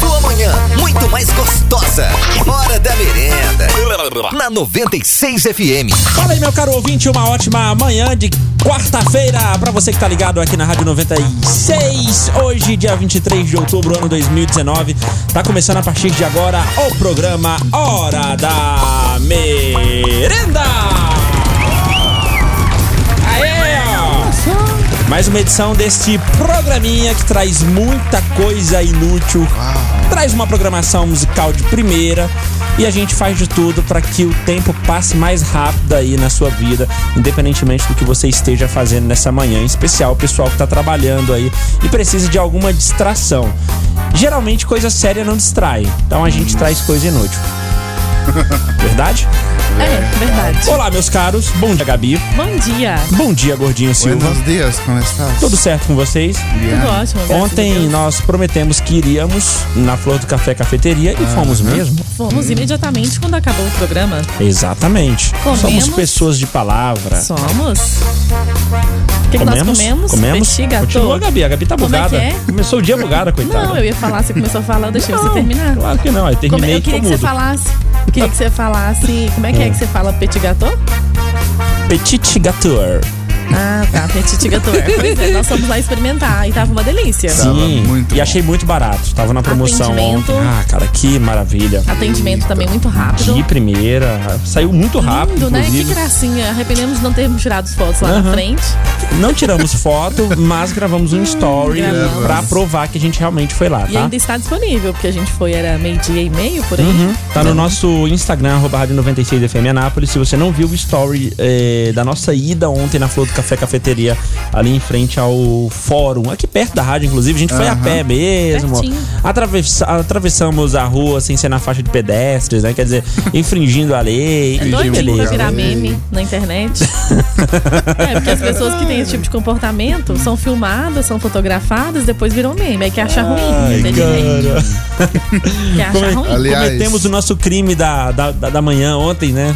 Sua manhã, muito mais gostosa. Hora da merenda. Na 96 FM. Fala aí, meu caro ouvinte, uma ótima manhã de quarta-feira pra você que tá ligado aqui na Rádio 96. Hoje, dia 23 de outubro, ano 2019. Tá começando a partir de agora o programa Hora da Merenda. Mais uma edição deste programinha que traz muita coisa inútil. Traz uma programação musical de primeira e a gente faz de tudo para que o tempo passe mais rápido aí na sua vida, independentemente do que você esteja fazendo nessa manhã, em especial o pessoal que tá trabalhando aí e precisa de alguma distração. Geralmente coisa séria não distrai, então a gente traz coisa inútil. Verdade? É, verdade. Olá, meus caros. Bom dia, Gabi. Bom dia. Bom dia, Gordinho Silva. Buenos dias, como estás? Tudo certo com vocês? Tudo ótimo. graças a Ontem Deus. nós prometemos que iríamos na Flor do Café Cafeteria e fomos mesmo. Fomos imediatamente quando acabou o programa. Exatamente. Comemos. Somos pessoas de palavra. Somos. O que, que nós comemos? Comemos. Petit. Continua, Gabi. A Gabi tá Como é bugada. que é? Começou o dia bugada, coitada. Não, eu ia falar, você começou a falar, eu deixei você terminar. Claro que não. Eu Como- terminei eu queria que você mudo. falasse. Eu queria que você falasse. Como é que é que você fala petit gâteau? Petit gâteau. Ah, tá, petit gâteau. Pois é, nós fomos lá experimentar e tava uma delícia. Tava Sim. muito e bom. achei muito barato. Tava na promoção ontem. Ah, cara, que maravilha. Atendimento também muito rápido. De primeira. Saiu muito rápido, Lindo, né? Que inclusive. gracinha. Arrependemos de não termos tirado fotos lá na Aham. frente. Não tiramos foto, mas gravamos um story gravamos. pra provar que a gente realmente foi lá, E tá? ainda está disponível, porque a gente foi, era meio-dia e meio por aí. Uhum. Tá no nosso Instagram, arroba Rádio 96FM Anápolis. Se você não viu o story eh, da nossa ida ontem na Flor do Café Cafeteria, ali em frente ao fórum, aqui perto da rádio, inclusive, a gente foi a pé mesmo. Atravessa- atravessamos a rua sem ser na faixa de pedestres, né? Quer dizer, infringindo a lei. É doido pra virar meme na internet. é, porque as pessoas que têm esse tipo de comportamento são filmadas, são fotografadas, depois viram meme. Aí que acha ruim. Ai, cara. Que acha Come- ruim. Aliás- Cometemos o nosso crime da, da, da- da manhã ontem, né?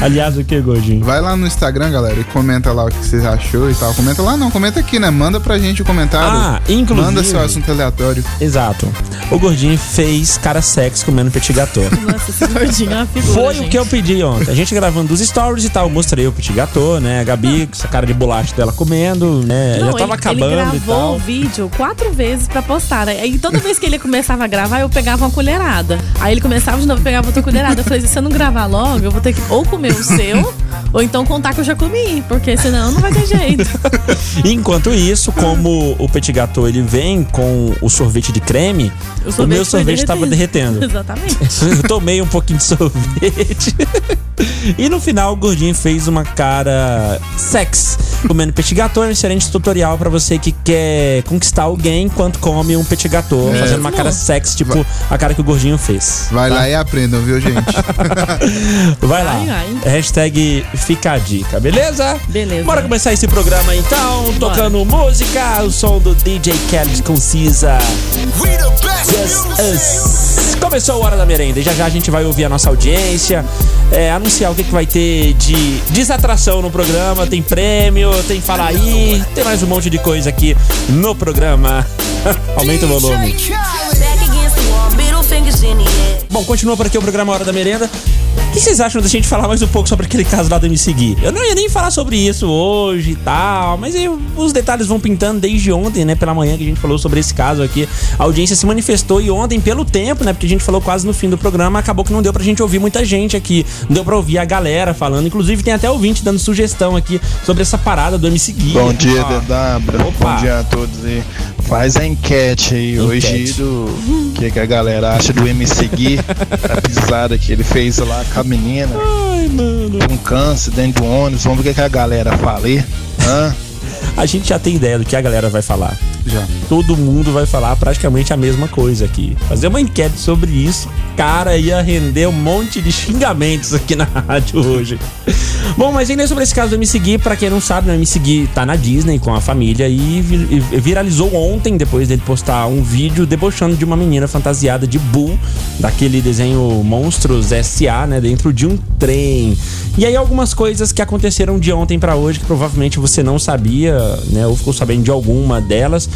Aliás, o que, Gordinho? Vai lá no Instagram, galera, e comenta lá o que você achou e tal. Comenta lá, não, comenta aqui, né? Manda pra gente o comentário. Ah, inclusive- Manda seu assunto aleatório. Exato. O Gordinho fez cara sexy comendo petit gâteau. Nossa, esse gordinho é uma figura. Foi o gente. que eu pedi ontem. A gente gravando os stories e tal, eu mostrei o petit gâteau, né? A Gabi, com essa cara de bolacha dela comendo, né? Não, Já tava ele, acabando ele e gravou tal. o vídeo quatro vezes pra postar. né? Aí toda vez que ele começava a gravar, eu pegava uma colherada. Aí ele começava de novo e pegava outra colherada. Eu falei, se você não gravar logo, eu vou ter que ou comer o seu, ou então contar que eu já comi. Porque senão não vai ter jeito. Enquanto isso, como o petit gâteau ele vem com o sorvete de creme, o, meu foi sorvete tava derretendo. Exatamente. Eu tomei um pouquinho de sorvete. e no final, o gordinho fez uma cara sex. Comendo petit gâteau é um excelente tutorial pra você que quer conquistar alguém enquanto come um petit gâteau. Fazendo uma cara sex, tipo a cara que o gordinho fez. Vai lá e aprendam, viu, gente? Vai lá. Ai, ai. Hashtag fica a dica, beleza? Beleza. Bora começar esse programa então, tocando música, o som do DJ Kelly Concisa. We the best Just. Us. Começou a hora da merenda e já já a gente vai ouvir a nossa audiência, é, anunciar o que, que vai ter de desatração no programa. Tem prêmio, tem fala aí, tem mais um monte de coisa aqui no programa. Aumenta o volume. Bom, continua por aqui o programa Hora da Merenda. O que vocês acham da gente falar mais um pouco sobre aquele caso lá do MC Gui? Eu não ia nem falar sobre isso hoje e tal, mas aí os detalhes vão pintando desde ontem, né? Pela manhã que a gente falou sobre esse caso aqui. A audiência se manifestou e ontem, pelo tempo, né? Porque a gente falou quase no fim do programa, acabou que não deu pra gente ouvir muita gente aqui. Não deu pra ouvir a galera falando. Inclusive, tem até ouvinte dando sugestão aqui sobre essa parada do MC Gui. Bom dia, Ó, DW. Bom dia a todos aí. Faz a enquete aí hoje Enquete. do que, que a galera acha do MC Gui, a pisada que ele fez lá com a menina, Ai, mano. com câncer dentro do ônibus. Vamos ver o que, que a galera fala aí. Hã? A gente já tem ideia do que a galera vai falar. Já. todo mundo vai falar praticamente a mesma coisa aqui. Fazer uma enquete sobre isso cara ia render um monte de xingamentos aqui na rádio hoje. Bom, mas ainda sobre esse caso do MC Gui, pra quem não sabe, né, o MC Gui tá na Disney com a família e vi- viralizou ontem, depois dele postar um vídeo debochando de uma menina fantasiada de Boo, daquele desenho Monstros S.A., né, dentro de um trem. E aí algumas coisas que aconteceram de ontem pra hoje, que provavelmente você não sabia, né, ou ficou sabendo de alguma delas.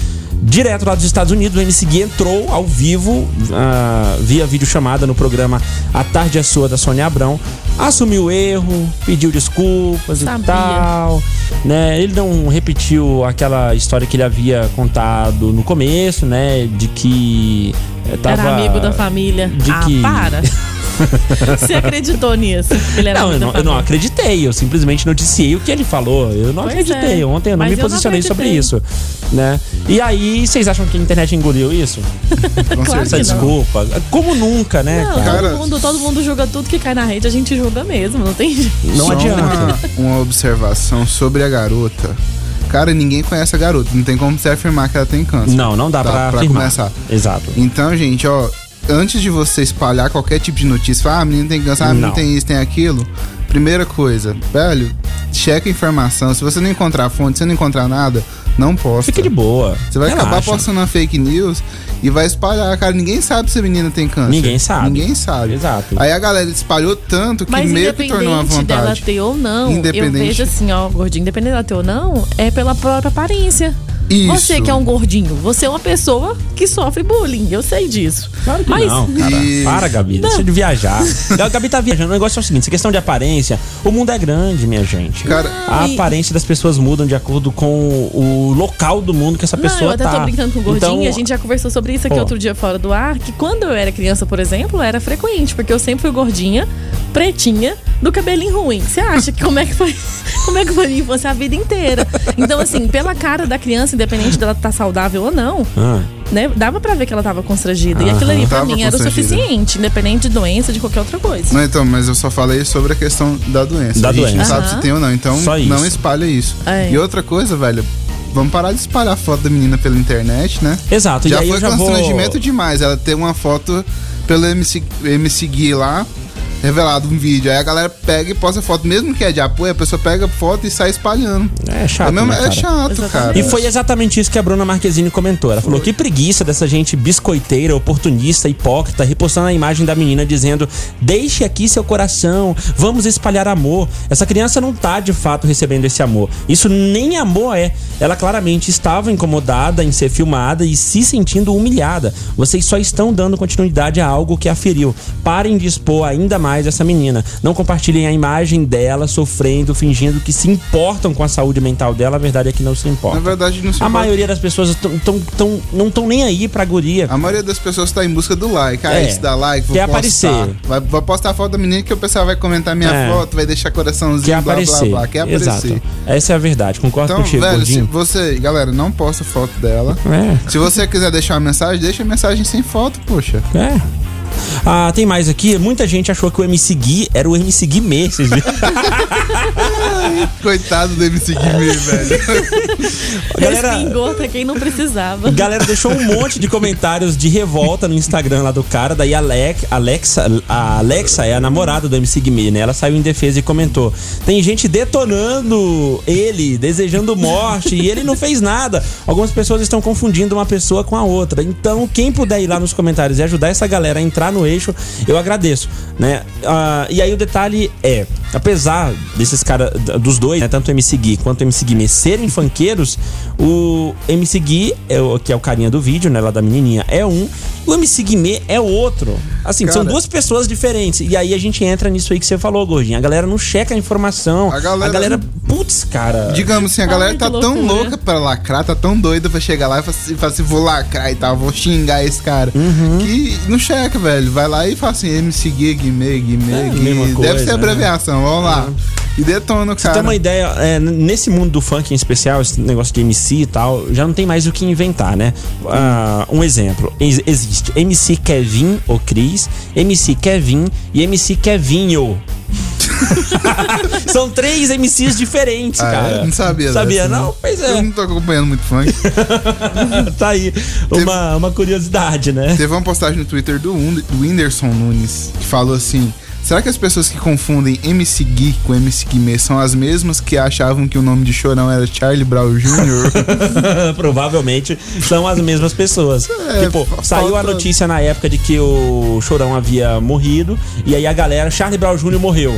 Direto lá dos Estados Unidos, o Gui entrou ao vivo, ah, via videochamada no programa A Tarde é Sua, da Sônia Abrão, assumiu o erro, pediu desculpas e Sabia. tal, né? Ele não repetiu aquela história que ele havia contado no começo, né? De que eh, tava... Era amigo da família. de ah, que- para. Você acreditou nisso? que Ele era Não, eu não, eu não acreditei, eu simplesmente noticiei o que ele falou. Eu não Pois acreditei. é. Ontem eu não Mas me eu não posicionei sobre acreditei. isso, né? E aí, vocês acham que a internet engoliu isso? Com Claro Essa não. desculpa. Como nunca, né, Não, cara? Todo, mundo, todo mundo julga tudo que cai na rede, a gente julga mesmo, não tem jeito. Não Só adianta. Uma, uma observação sobre a garota. Cara, ninguém conhece a garota. Não tem como você afirmar que ela tem câncer. Não, não dá, Dá pra, pra afirmar. começar. Exato. Então, gente, ó, antes de você espalhar qualquer tipo de notícia, falar, ah, a menina tem câncer, ah, a menina tem isso, tem aquilo. Primeira coisa, velho, checa a informação. Se você não encontrar fonte, se você não encontrar nada, não posta. Fica de boa. Você vai acabar Relaxa. postando uma fake news e vai espalhar, cara. Ninguém sabe se a menina tem câncer. Ninguém sabe. Ninguém sabe. Exato. Aí a galera espalhou tanto que Mas meio que tornou uma independente dela vontade. ter ou não, eu Independente. vejo assim, ó, gordinho, independente dela ter ou não, é pela própria aparência. Isso. Você que é um gordinho, você é uma pessoa que sofre bullying, eu sei disso. Claro que Mas não, cara. E- Para, Gabi. Deixa de viajar. A Gabi tá viajando. O negócio é o seguinte: essa questão de aparência, o mundo é grande, minha gente. Cara- a e- aparência das pessoas mudam de acordo com o local do mundo que essa Não, pessoa eu até tá. tô brincando com o gordinho Então, a gente já conversou sobre isso aqui outro dia fora do ar, que quando eu era criança, por exemplo, era frequente, porque eu sempre fui gordinha, pretinha, do cabelinho ruim. Você acha que como é que foi? Como é que foi minha infância a vida inteira? Então, assim, pela cara da criança, independente dela estar saudável ou não, Ah, né? Dava pra ver que ela tava constrangida. E aquilo ali pra Tava mim era o suficiente, independente de doença, de qualquer outra coisa. Não, então, mas eu só falei sobre a questão da doença. Da a gente não doença. sabe se Aham. tem ou não. Então, não espalha isso. É. E outra coisa, velho, vamos parar de espalhar foto da menina pela internet, né? Exato, e já aí foi eu já vou- constrangimento demais. Ela ter uma foto pelo MC, MC Gui lá, revelado um vídeo. Aí a galera pega e posta foto, mesmo que é de apoio, a pessoa pega foto e sai espalhando. É chato, é, mesmo- né, é cara? chato, Exatamente. cara. E foi exatamente isso que a Bruna Marquezine comentou. Ela falou que preguiça dessa gente biscoiteira, oportunista, hipócrita, repostando a imagem da menina dizendo: Deixe aqui seu coração, vamos espalhar amor. Essa criança não tá de fato recebendo esse amor. Isso nem amor é. Ela claramente estava incomodada em ser filmada e se sentindo humilhada. Vocês só estão dando continuidade a algo que a feriu. Parem de expor ainda mais essa menina. Não compartilhem a imagem dela sofrendo, fingindo que se importam com a saúde mental dela. A verdade é que não se importam. Na verdade, não se A importa. maioria das pessoas tão, tão, tão- não estão nem aí pra guria. A maioria das pessoas tá em busca do like. Ah, É. esse dá like, vou Quer postar. aparecer. Vai, vou postar a foto da menina que o pessoal vai comentar minha É. foto, vai deixar coraçãozinho, Quer blá, aparecer. blá, blá. Quer aparecer. Exato. Essa é a verdade. Concordo Então, contigo, velho, se gordinho. você, galera, não posta foto dela. É. Se você quiser deixar uma mensagem, deixa a mensagem sem foto, poxa. É. Ah, tem mais aqui. Muita gente achou que o MC Gui era o MC Guimê. Vocês viram? Coitado do MC Guimê, velho. Galera, Respingou até quem não precisava. galera deixou um monte de comentários de revolta no Instagram lá do cara. Daí a Alex, Alexa, a Alexa é a namorada do MC Guimê, né? Ela saiu em defesa e comentou: tem gente detonando ele, desejando morte, e ele não fez nada. Algumas pessoas estão confundindo uma pessoa com a outra. Então, quem puder ir lá nos comentários e ajudar essa galera a entrar no eixo, eu agradeço, né? Ah, e aí o detalhe é, apesar desses caras, dos dois, né, tanto o MC Gui quanto o MC Guimê serem funkeiros, o MC Gui, é o, que é o carinha do vídeo, né, lá da menininha, é um, o MC Guimê é outro. Assim, são Cara. duas pessoas diferentes. E aí a gente entra nisso aí que você falou, Gordinho. A galera não checa a informação. A galera- A galera putz, cara. Digamos assim, a galera Ai, tá tão louca pra lacrar, tá tão doida pra chegar lá e falar assim, falar assim, vou lacrar e tal, vou xingar esse cara. Uhum. Que não checa, velho. Vai lá e fala assim, MC Gui, Guimê, Guimê, É, Gui. Deve coisa, ser né? Vamos lá. E detona cara. ter uma ideia, é, nesse mundo do funk em especial, esse negócio de MC e tal, já não tem mais o que inventar, né? Ah, um exemplo: ex- existe MC Kevin ou Cris, MC Kevin e MC Kevinho. São três MCs diferentes, Ah, cara. é? Não sabia Sabia, dessa, não? Pois Eu é. não tô acompanhando muito funk. tá aí. Uma, uma curiosidade, né? Teve uma postagem no Twitter do, do Whindersson Nunes que falou assim: Será que as pessoas que confundem MC Gui com MC Guimê são as mesmas que achavam que o nome de Chorão era Charlie Brown Jr.? Provavelmente são as mesmas pessoas. É, tipo, saiu a notícia na época de que o Chorão havia morrido. E aí a galera, Charlie Brown Jr. morreu.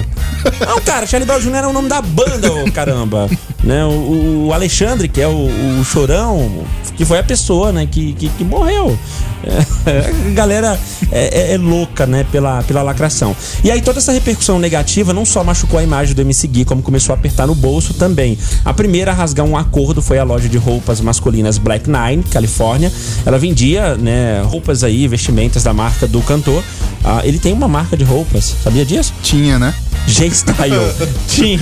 Não, cara, Charlie Brown Jr. era o nome da banda, caramba. Né? O, o Alexandre, que é o, o Chorão, que foi a pessoa, né, que, que, que morreu. É, a galera é, é- é louca, né, pela, pela lacração. E aí toda essa repercussão negativa não só machucou a imagem do MC Gui, como começou a apertar no bolso também. A primeira a rasgar um acordo foi a loja de roupas masculinas Black Nine, Califórnia. Ela vendia, né, roupas aí, vestimentas da marca do cantor. Ah, ele tem uma marca de roupas, sabia disso? Tinha, né? G-Style. tinha.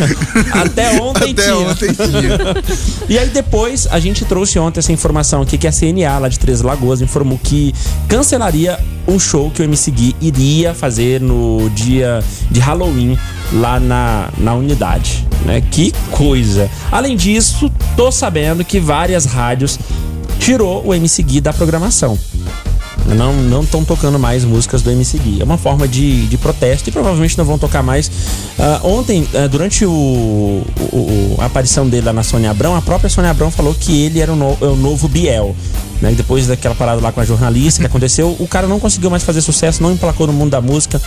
Até ontem Até tinha. ontem tinha. E aí depois a gente trouxe ontem essa informação aqui que a CNA lá de Três Lagoas informou que cancelaria um show que o MC Gui iria fazer no dia de Halloween lá na, na unidade, né? Que coisa. Além disso, tô sabendo que várias rádios tirou o MC Gui da programação. Não não estão tocando mais músicas do MC Gui. É uma forma de, de protesto e provavelmente não vão tocar mais. Ah, ontem, ah, durante o, o- a aparição dele lá na Sônia Abrão, a própria Sônia Abrão falou que ele era o, no- é o novo Biel. Né? Depois daquela parada lá com a jornalista que aconteceu, o cara não conseguiu mais fazer sucesso, não emplacou no mundo da música,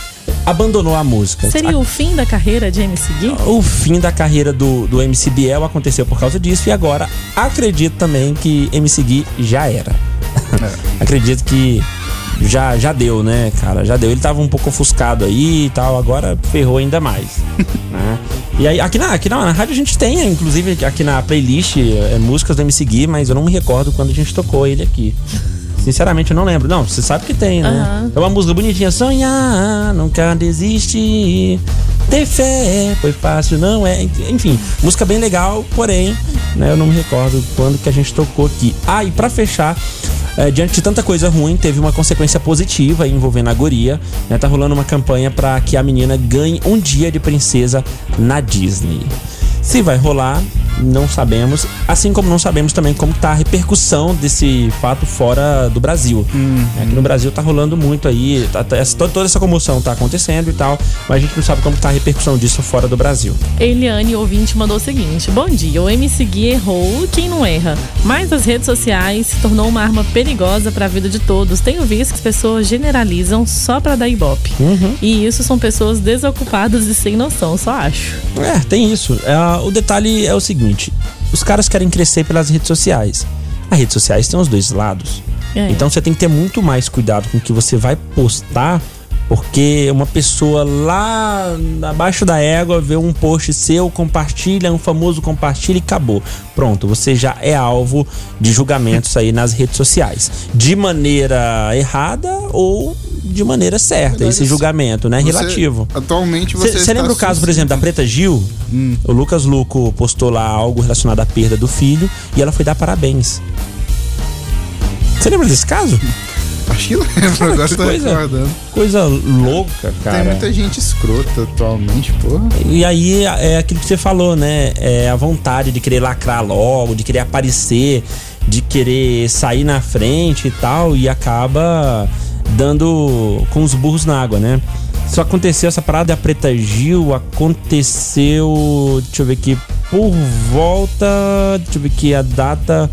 abandonou a música. Seria o fim da carreira de MC Gui? O fim da carreira do, do MC Biel aconteceu por causa disso e agora acredito também que MC Gui já era. acredito que já, já deu, né, cara? Já deu. Ele tava um pouco ofuscado aí e tal, agora ferrou ainda mais. né? E aí, aqui na, aqui na, na rádio a gente tem, inclusive aqui na playlist, é, músicas do MC Gui, mas eu não me recordo quando a gente tocou ele aqui. Sinceramente, eu não lembro. Não, você sabe que tem, né? Aham. É uma música bonitinha. Sonhar, nunca desistir. Ter fé, foi fácil, não é? Enfim, música bem legal, porém, né, eu não me recordo quando que a gente tocou aqui. Ah, e pra fechar, é, diante de tanta coisa ruim, teve uma consequência positiva envolvendo a guria. Né, tá rolando uma campanha pra que a menina ganhe um dia de princesa na Disney. Se vai rolar, não sabemos. Assim como não sabemos também como tá a repercussão desse fato fora do Brasil. Aqui no Brasil tá rolando muito aí, tá- tá- essa- toda essa comoção tá acontecendo e tal, mas a gente não sabe como tá a repercussão disso fora do Brasil. Eliane, ouvinte, mandou o seguinte: Bom dia, o MC Gui errou, quem não erra? Mas as redes sociais se tornou uma arma perigosa para a vida de todos. Tenho visto que as pessoas generalizam só pra dar ibope. E isso são pessoas desocupadas e sem noção, só acho. É, tem isso. É, o detalhe é o seguinte: os caras querem crescer pelas redes sociais. As redes sociais têm os dois lados. É. Então você tem que ter muito mais cuidado com o que você vai postar, porque uma pessoa lá abaixo da égua vê um post seu, compartilha, um famoso compartilha e acabou. Pronto, você já é alvo de julgamentos aí nas redes sociais. De maneira errada ou de maneira certa. Verdade, Esse julgamento, né? Você- Relativo. Atualmente você. Você lembra o caso, por exemplo, da Preta Gil? O Lucas Luco postou lá algo relacionado à perda do filho e ela foi dar parabéns. Você lembra desse caso? Acho que lembro, agora que tô coisa. recordando. Coisa louca, Tem cara. muita gente escrota atualmente, porra. E aí é aquilo que você falou, né? É a vontade de querer lacrar logo, de querer aparecer, de querer sair na frente e tal, e acaba dando com os burros na água, né? Isso aconteceu, essa parada da Preta Gil aconteceu, deixa eu ver aqui, por volta, deixa eu ver aqui, a data.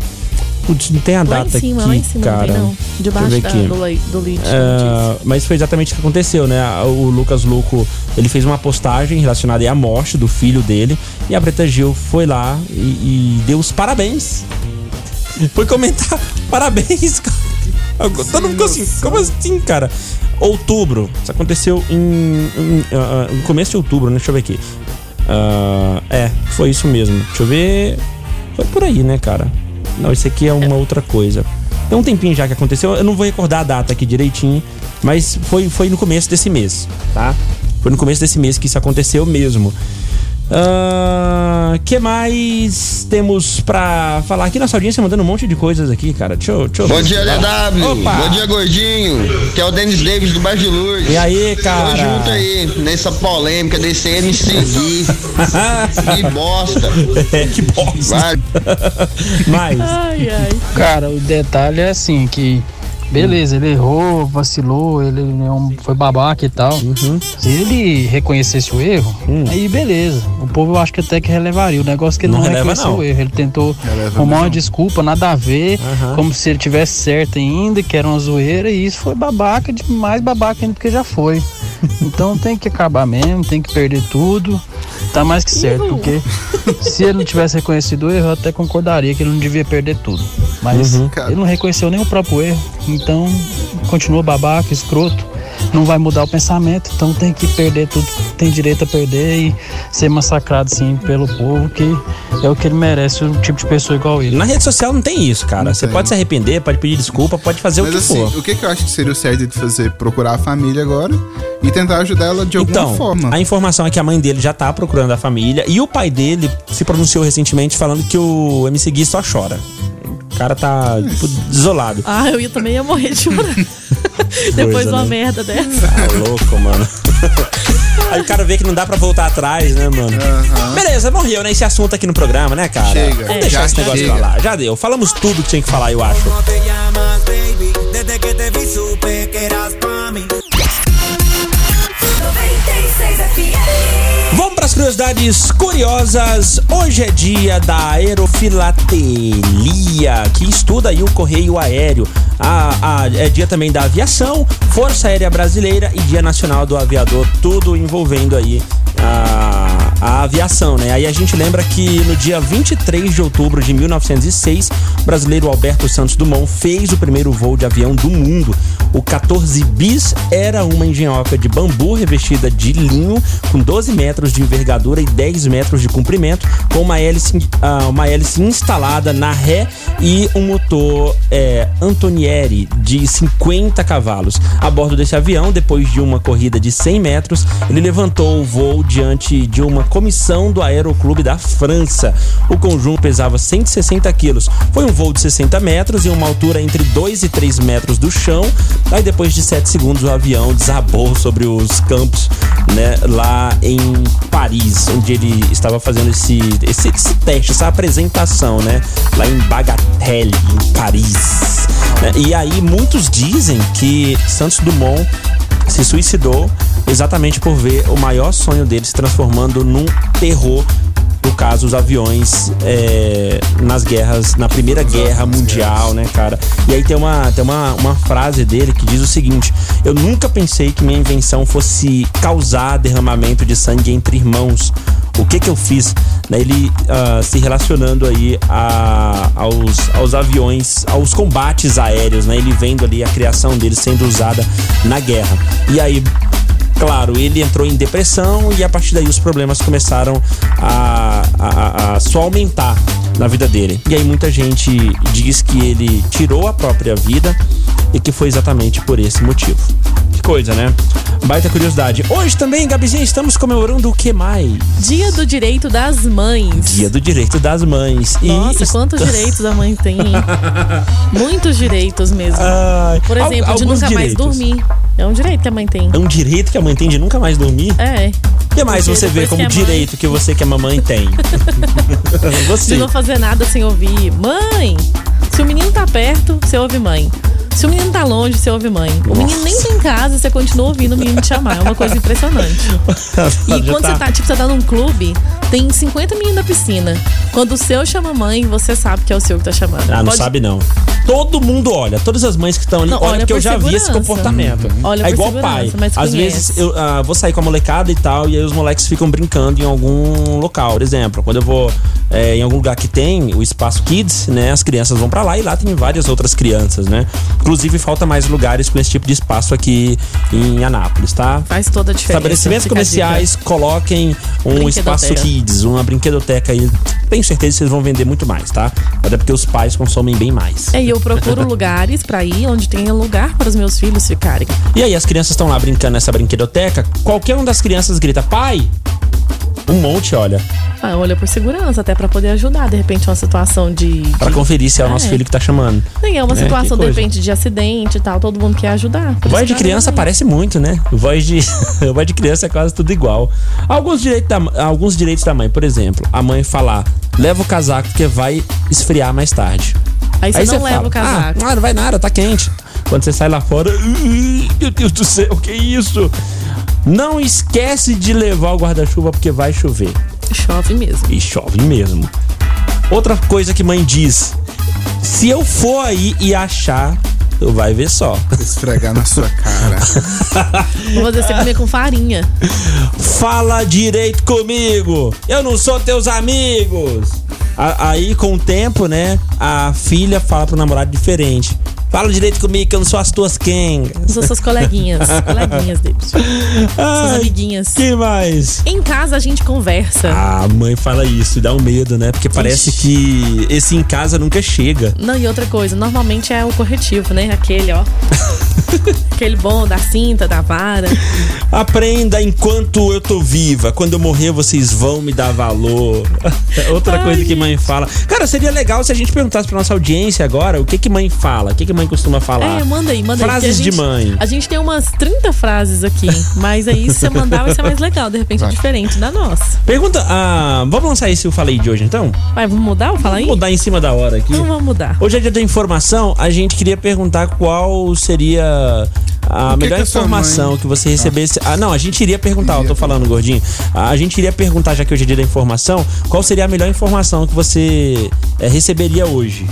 Putz, não tem a Lá data em cima, aqui, lá em cima, cara. não tem não. Debaixo da, do, do leite. É, mas foi exatamente o que aconteceu, né? O Lucas Luco, ele fez uma postagem relacionada à morte do filho dele e a Preta Gil foi lá e, e deu os parabéns. Foi comentar parabéns. Todo mundo ficou assim, como assim, cara? Outubro, isso aconteceu em, em, ah, ah, no começo de outubro, né? Deixa eu ver aqui. Ah, é, foi isso mesmo. Deixa eu ver. Foi por aí, né, cara? Não, isso aqui é uma outra coisa. Tem um tempinho já que aconteceu, eu não vou recordar a data aqui direitinho, mas foi, foi no começo desse mês, tá? Foi no começo desse mês que isso aconteceu mesmo. Ah, que mais temos pra falar aqui? Nossa audiência mandando um monte de coisas aqui, cara. Deixa eu. Deixa eu Bom dia, DW. Opa! Bom dia, gordinho. Que é o Denis Davis do Bairro de Luz. E aí, cara? Tamo junto aí, nessa polêmica desse MCG. que bosta. É, que bosta. Vai. Mas. Ai, ai. Cara, o detalhe é assim que. Beleza, ele errou, vacilou, ele é um- foi babaca e tal. Uhum. Se ele reconhecesse o erro, aí beleza. O povo eu acho que até que relevaria. O negócio é que ele Hum. Não não, reconheceu não. o erro. Ele tentou arrumar uma desculpa, nada a ver, Aham. como se ele tivesse certo ainda, que era uma zoeira, e isso foi babaca, de mais babaca ainda do que já foi. Então tem que acabar mesmo, tem que perder tudo. Tá mais que certo, Uhul. porque se ele não tivesse reconhecido o erro, eu até concordaria que ele não devia perder tudo. Mas Uhum. Ele não reconheceu nem o próprio erro, então continua babaca, escroto. Não vai mudar o pensamento, então tem que perder tudo, tem direito a perder e ser massacrado sim pelo povo, que é o que ele merece, um tipo de pessoa igual ele. Na rede social não tem isso, cara. Não Você tem. pode se arrepender, pode pedir desculpa, pode fazer Mas o que assim, for. o que, que eu acho que seria o certo de fazer? Procurar a família agora e tentar ajudar ela de alguma Então, forma. a informação é que a mãe dele já tá procurando a família e o pai dele se pronunciou recentemente falando que o MC Gui só chora. O cara tá tipo, desolado. Ah, eu ia, também ia morrer de chorar. Depois de uma né? merda dessa. Tá louco, mano. Aí o cara vê que não dá pra voltar atrás, né, mano? Aham. Beleza, morreu, né? Esse assunto aqui no programa, né, cara? Chega. Vamos É, deixar já esse negócio chega. pra lá. Já deu. Falamos tudo que tinha que falar, eu acho. Curiosidades curiosas. Hoje é dia da aerofilatelia, que estuda aí o correio aéreo. A, a- é dia também da aviação, Força Aérea Brasileira e Dia Nacional do Aviador, tudo envolvendo aí a, a aviação, né? Aí a gente lembra que no dia 23 de outubro de 1906, o brasileiro Alberto Santos Dumont fez o primeiro voo de avião do mundo. O 14 bis era uma engenhoca de bambu revestida de linho com 12 metros de envergadura e 10 metros de comprimento, com uma hélice, ah, uma hélice instalada na ré e um motor é, Antonieri de 50 cavalos. A bordo desse avião, depois de uma corrida de 100 metros, ele levantou o voo diante de uma comissão do Aeroclube da França. O conjunto pesava 160 quilos. Foi um voo de 60 metros e uma altura entre 2 e 3 metros do chão. Aí depois de 7 segundos o avião desabou sobre os campos, né, lá em Paris, onde ele estava fazendo esse, esse, esse teste, essa apresentação, né, lá em Bagatelle, em Paris. né. E aí muitos dizem que Santos Dumont se suicidou exatamente por ver o maior sonho dele se transformando num terror no caso os aviões é, nas guerras na primeira guerra mundial né cara? E aí tem uma tem uma, uma frase dele que diz o seguinte eu nunca pensei que minha invenção fosse causar derramamento de sangue entre irmãos. O que que eu fiz né, ele ah, se relacionando aí a- aos, aos aviões aos combates aéreos né ele vendo ali a criação dele sendo usada na guerra. E aí Claro, ele entrou em depressão e a partir daí os problemas começaram a, a- a só aumentar na vida dele. E aí muita gente diz que ele tirou a própria vida e que foi exatamente por esse motivo. Que coisa, né? Baita curiosidade. Hoje também, Gabizinha, estamos comemorando o que mais? Dia do Direito das Mães. Dia do Direito das Mães. E Nossa, est- quantos direitos a mãe tem? Muitos direitos mesmo. Ai, Por exemplo, de nunca mais direitos. dormir. É um direito que a mãe tem. É um direito que a mãe tem de nunca mais dormir? É. O que mais Porque você vê como que é mãe- direito que você que é mamãe tem? você. De não fazer nada sem ouvir. Mãe! Se o menino tá perto, você ouve mãe. Se o menino tá longe, você ouve mãe. O menino nem tá em casa, você continua ouvindo o menino te chamar. É uma coisa impressionante. E quando você tá, tipo, você tá num clube, tem 50 meninos na piscina. Quando o seu chama mãe, você sabe que é o seu que tá chamando. Ah, não Pode- sabe não. Todo mundo olha, todas as mães que estão ali Não, olham, olha porque eu já vi esse segurança. comportamento. Olha é igual segurança, pai. Às vezes eu ah, vou sair com a molecada e tal, e aí os moleques ficam brincando em algum local. Por exemplo, quando eu vou é, em algum lugar que tem o espaço kids, né? As crianças vão pra lá e lá tem várias outras crianças, né? Inclusive falta mais lugares com esse tipo de espaço aqui em Anápolis, tá? Faz toda a diferença. Estabelecimentos comerciais coloquem um espaço kids, uma brinquedoteca aí. Tenho certeza que vocês vão vender muito mais, tá? Até porque os pais consomem bem mais. É, e eu procuro lugares pra ir onde tenha lugar para os meus filhos ficarem. E aí as crianças estão lá brincando nessa brinquedoteca, qualquer uma das crianças grita, pai! Um monte, olha. Ah, olha por segurança, até pra poder ajudar, de repente, uma situação de. Pra de- conferir se é o nosso É. filho que tá chamando. Nem é uma É, situação, de repente, de acidente e tal, todo mundo quer ajudar. Voz de criança ela- parece muito, né? Voz de, voz de criança é quase tudo igual. Alguns direitos, da, alguns direitos da mãe, por exemplo, a mãe falar, leva o casaco porque vai esfriar mais tarde. Aí você não leva fala, o casaco. Ah, não vai nada, tá quente. Quando você sai lá fora, "Ih, meu Deus do céu, que isso? Não esquece de levar o guarda-chuva porque vai chover. Chove mesmo. E chove mesmo. Outra coisa que mãe diz: se eu for aí e achar, tu vai ver só. Esfregar na sua cara. Vou fazer você comer com farinha. Fala direito comigo. Eu não sou teus amigos. Aí, com o tempo, né? A filha fala pro namorado diferente. Fala direito comigo que eu não sou as tuas quengas. São suas coleguinhas. coleguinhas deles. Suas amiguinhas. que mais? Em casa a gente conversa. A mãe fala isso e dá um medo, né? Porque parece que esse em casa nunca chega. Não, e outra coisa, normalmente é o corretivo, né? Aquele, ó. Aquele bom da cinta, da vara. Aprenda enquanto eu tô viva. Quando eu morrer, vocês vão me dar valor. Outra Ai, coisa que mãe fala. Cara, seria legal se a gente perguntasse pra nossa audiência agora o que que mãe fala, o que que mãe costuma falar. É, manda aí, manda aí. Frases porque a de mãe. A gente tem umas 30 frases aqui, mas aí se você mandar vai ser mais legal, de repente é diferente da nossa. Pergunta, ah, vamos lançar esse eu falei de hoje então? Vai, vamos mudar ou fala aí? Vamos mudar em cima da hora aqui. Então vamos mudar. Hoje é dia da informação, a gente queria perguntar qual seria a O que melhor que sua informação mãe- que você recebesse. Ah, não, a gente iria perguntar, eu tô falando, gordinho. A gente iria perguntar, já que hoje é dia da informação, qual seria a melhor informação que você eh, receberia hoje?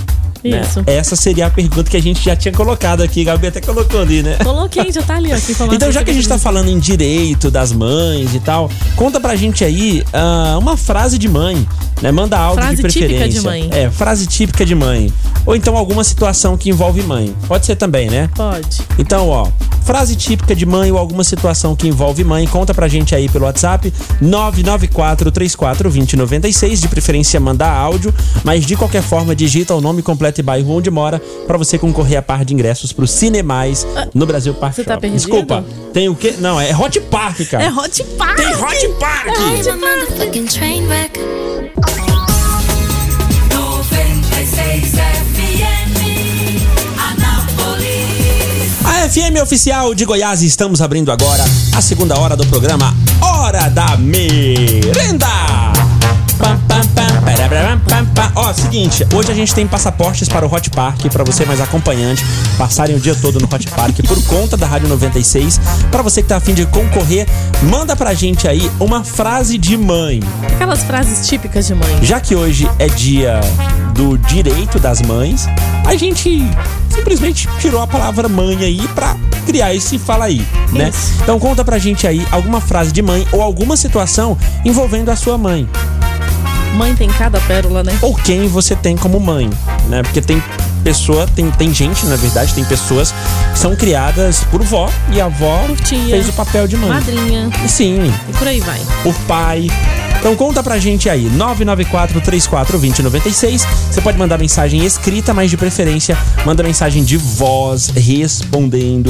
Né? Isso. Essa seria a pergunta que a gente já tinha colocado aqui, Gabi até colocou ali, né? Coloquei, já tá ali, ó. Então, já que a gente tá falando em direito das mães e tal, conta pra gente aí ah, uma frase de mãe, né? Manda áudio Frase de típica preferência. de mãe. É, frase típica de mãe. Ou então alguma situação que envolve mãe. Pode ser também, né? Pode. Então, ó, frase típica de mãe ou alguma situação que envolve mãe, conta pra gente aí pelo WhatsApp 994342096, de preferência mandar áudio, mas de qualquer forma digita o nome completo e bairro onde mora pra você concorrer a par de ingressos pro Cinemais no Brasil Park Você tá Shopping. perdido? Desculpa, tem o quê? Não, é Hot Park, cara. É Hot Park! Tem Hot Park! 96 FM, Anápolis. A FM oficial de Goiás, estamos abrindo agora a segunda hora do programa Hora da Merenda. Ó, seguinte, hoje a gente tem passaportes para o Hot Park para você mais acompanhante passarem o dia todo no Hot Park por conta da Rádio 96. Para você que tá afim de concorrer, manda pra gente aí uma frase de mãe. Aquelas frases típicas de mãe. Já que hoje é dia do direito das mães, a gente simplesmente tirou a palavra mãe aí pra criar esse fala aí, né? Isso. Então conta pra gente aí alguma frase de mãe ou alguma situação envolvendo a sua mãe. Mãe tem cada pérola, né? Ou quem você tem como mãe, né? Porque tem pessoa, tem, tem gente, na verdade, tem pessoas que são criadas por vó e a avó fez o papel de mãe. Madrinha. Sim, E por aí vai. por pai. Então conta pra gente aí, 994-34-2096. Você pode mandar mensagem escrita, mas de preferência, manda mensagem de voz, respondendo.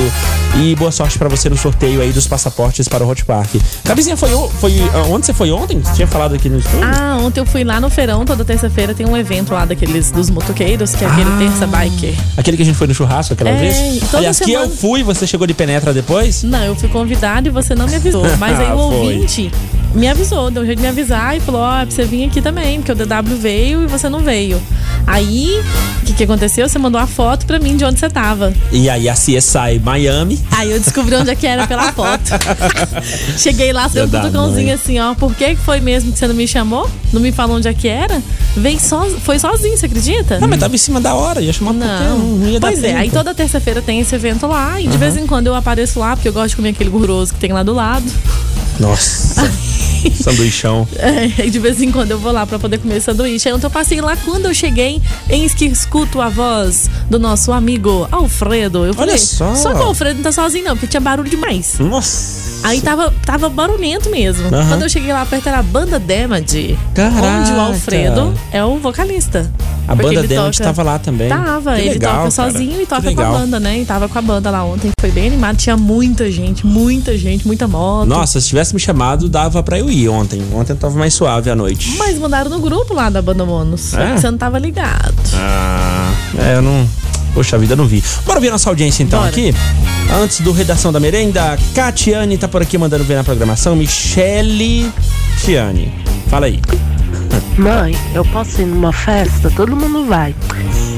E boa sorte pra você no sorteio aí dos passaportes para o Hot Park. Gabizinha, foi, foi ah, onde você foi ontem? Você tinha falado aqui no estúdio? Ah, ontem eu fui lá no feirão, toda terça-feira tem um evento lá daqueles dos motoqueiros, que é aquele Ah. terça biker. Aquele que a gente foi no churrasco aquela É, vez? Aliás, que semana- eu fui, você chegou de penetra depois? Não, eu fui convidada e você não me avisou. Mas aí Ah, o foi. ouvinte me avisou, deu um jeito de me avisar e falou: Ó, é pra você vir aqui também, porque o DW veio e você não veio. Aí, o que, que aconteceu? Você mandou a foto pra mim de onde você tava. E aí a CSI Miami. Aí eu descobri onde é que era pela foto. Cheguei lá, deu um cutucãozinho mãe. assim, ó. Por que foi mesmo que você não me chamou? Não me falou onde é que era? Veio só, foi sozinho, você acredita? Não, mas tava em cima da hora, ia chamar Não. um, não ia dar Pois é, tempo. aí toda terça-feira tem esse evento lá e de vez em quando eu apareço lá, porque eu gosto de comer aquele gorduroso que tem lá do lado. Nossa, sanduichão. É, de vez em quando eu vou lá pra poder comer sanduíche. Ontem eu passei lá quando eu cheguei, eis que escuto a voz do nosso amigo Alfredo. Eu falei, só. Só que o Alfredo não tá sozinho, não, porque tinha barulho demais. Nossa. Aí tava, tava barulhento mesmo. Aham. Quando eu cheguei lá perto era a banda Damage. Caraca. Onde o Alfredo é o vocalista. A Porque banda Demont toca- tava lá também. Tava, Que ele legal, toca cara. sozinho e toca com a banda, né? E tava com a banda lá ontem. Foi bem animado. Tinha muita gente, muita gente, muita moto. Nossa, se tivesse me chamado, dava pra eu ir ontem. Ontem tava mais suave à noite. Mas mandaram no grupo lá da banda Monos. É? Você não tava ligado. Ah, é, eu não. Poxa vida, eu não vi. Bora ver nossa audiência então Bora. aqui? Antes do Redação da Merenda, Catiane tá por aqui mandando ver na programação. Michele Tiane. Fala aí. Mãe, eu posso ir numa festa? Todo mundo vai.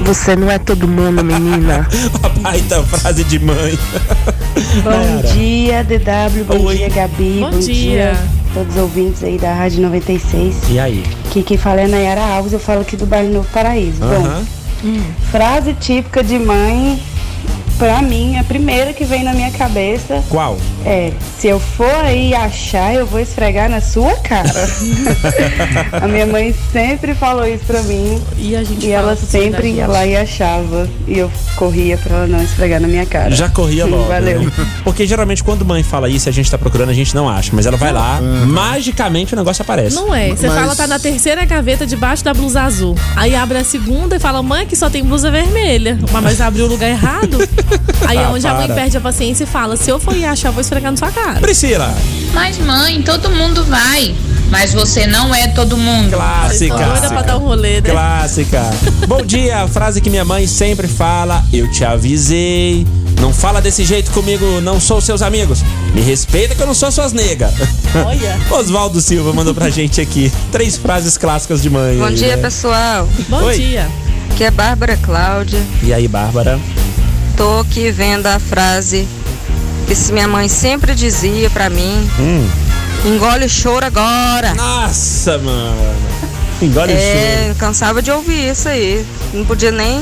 Você não é todo mundo, menina. Papai, tá frase de mãe. Bom dia, DW. Bom dia, Gabi. Bom dia. todos os ouvintes aí da Rádio 96. E aí? Que quem fala é Nayara Alves, eu falo aqui do bairro Novo Paraíso. Aham. Bom, frase típica de mãe, pra mim, a primeira que vem na minha cabeça Qual? é: se eu for aí achar, eu vou esfregar na sua cara. a minha mãe sempre falou isso pra mim. E a gente E ela sempre ia gente. lá e achava. E eu corria pra ela não esfregar na minha cara. Já corria logo. Valeu. né? Porque geralmente quando mãe fala isso, a gente tá procurando, a gente não acha. Mas ela vai lá, magicamente o negócio aparece. Não é. Você Mas- fala, tá na terceira gaveta debaixo da blusa azul. Aí abre a segunda e fala, mãe, aqui só tem blusa vermelha. Mas abriu o lugar errado. Aí é Ah, onde a mãe para. perde a paciência e fala, se eu for ir achar, eu vou esfregar na sua cara. Priscila. Mas mãe, todo mundo vai. Mas você não é todo mundo. Clássica. Doida pra dar um rolê, né? Clássica. Bom dia, a frase que minha mãe sempre fala: Eu te avisei. Não fala desse jeito comigo, não sou seus amigos. Me respeita que eu não sou suas negas. Olha. Oswaldo Silva mandou pra gente aqui três frases clássicas de mãe. Bom aí, dia, né? pessoal. Bom Oi. dia. Aqui é Bárbara Cláudia. E aí, Bárbara? Tô aqui vendo a frase que se minha mãe sempre dizia pra mim: Hum. engole o choro agora. Nossa, mano. Engole o é, choro. cansava de ouvir isso aí. Não podia nem,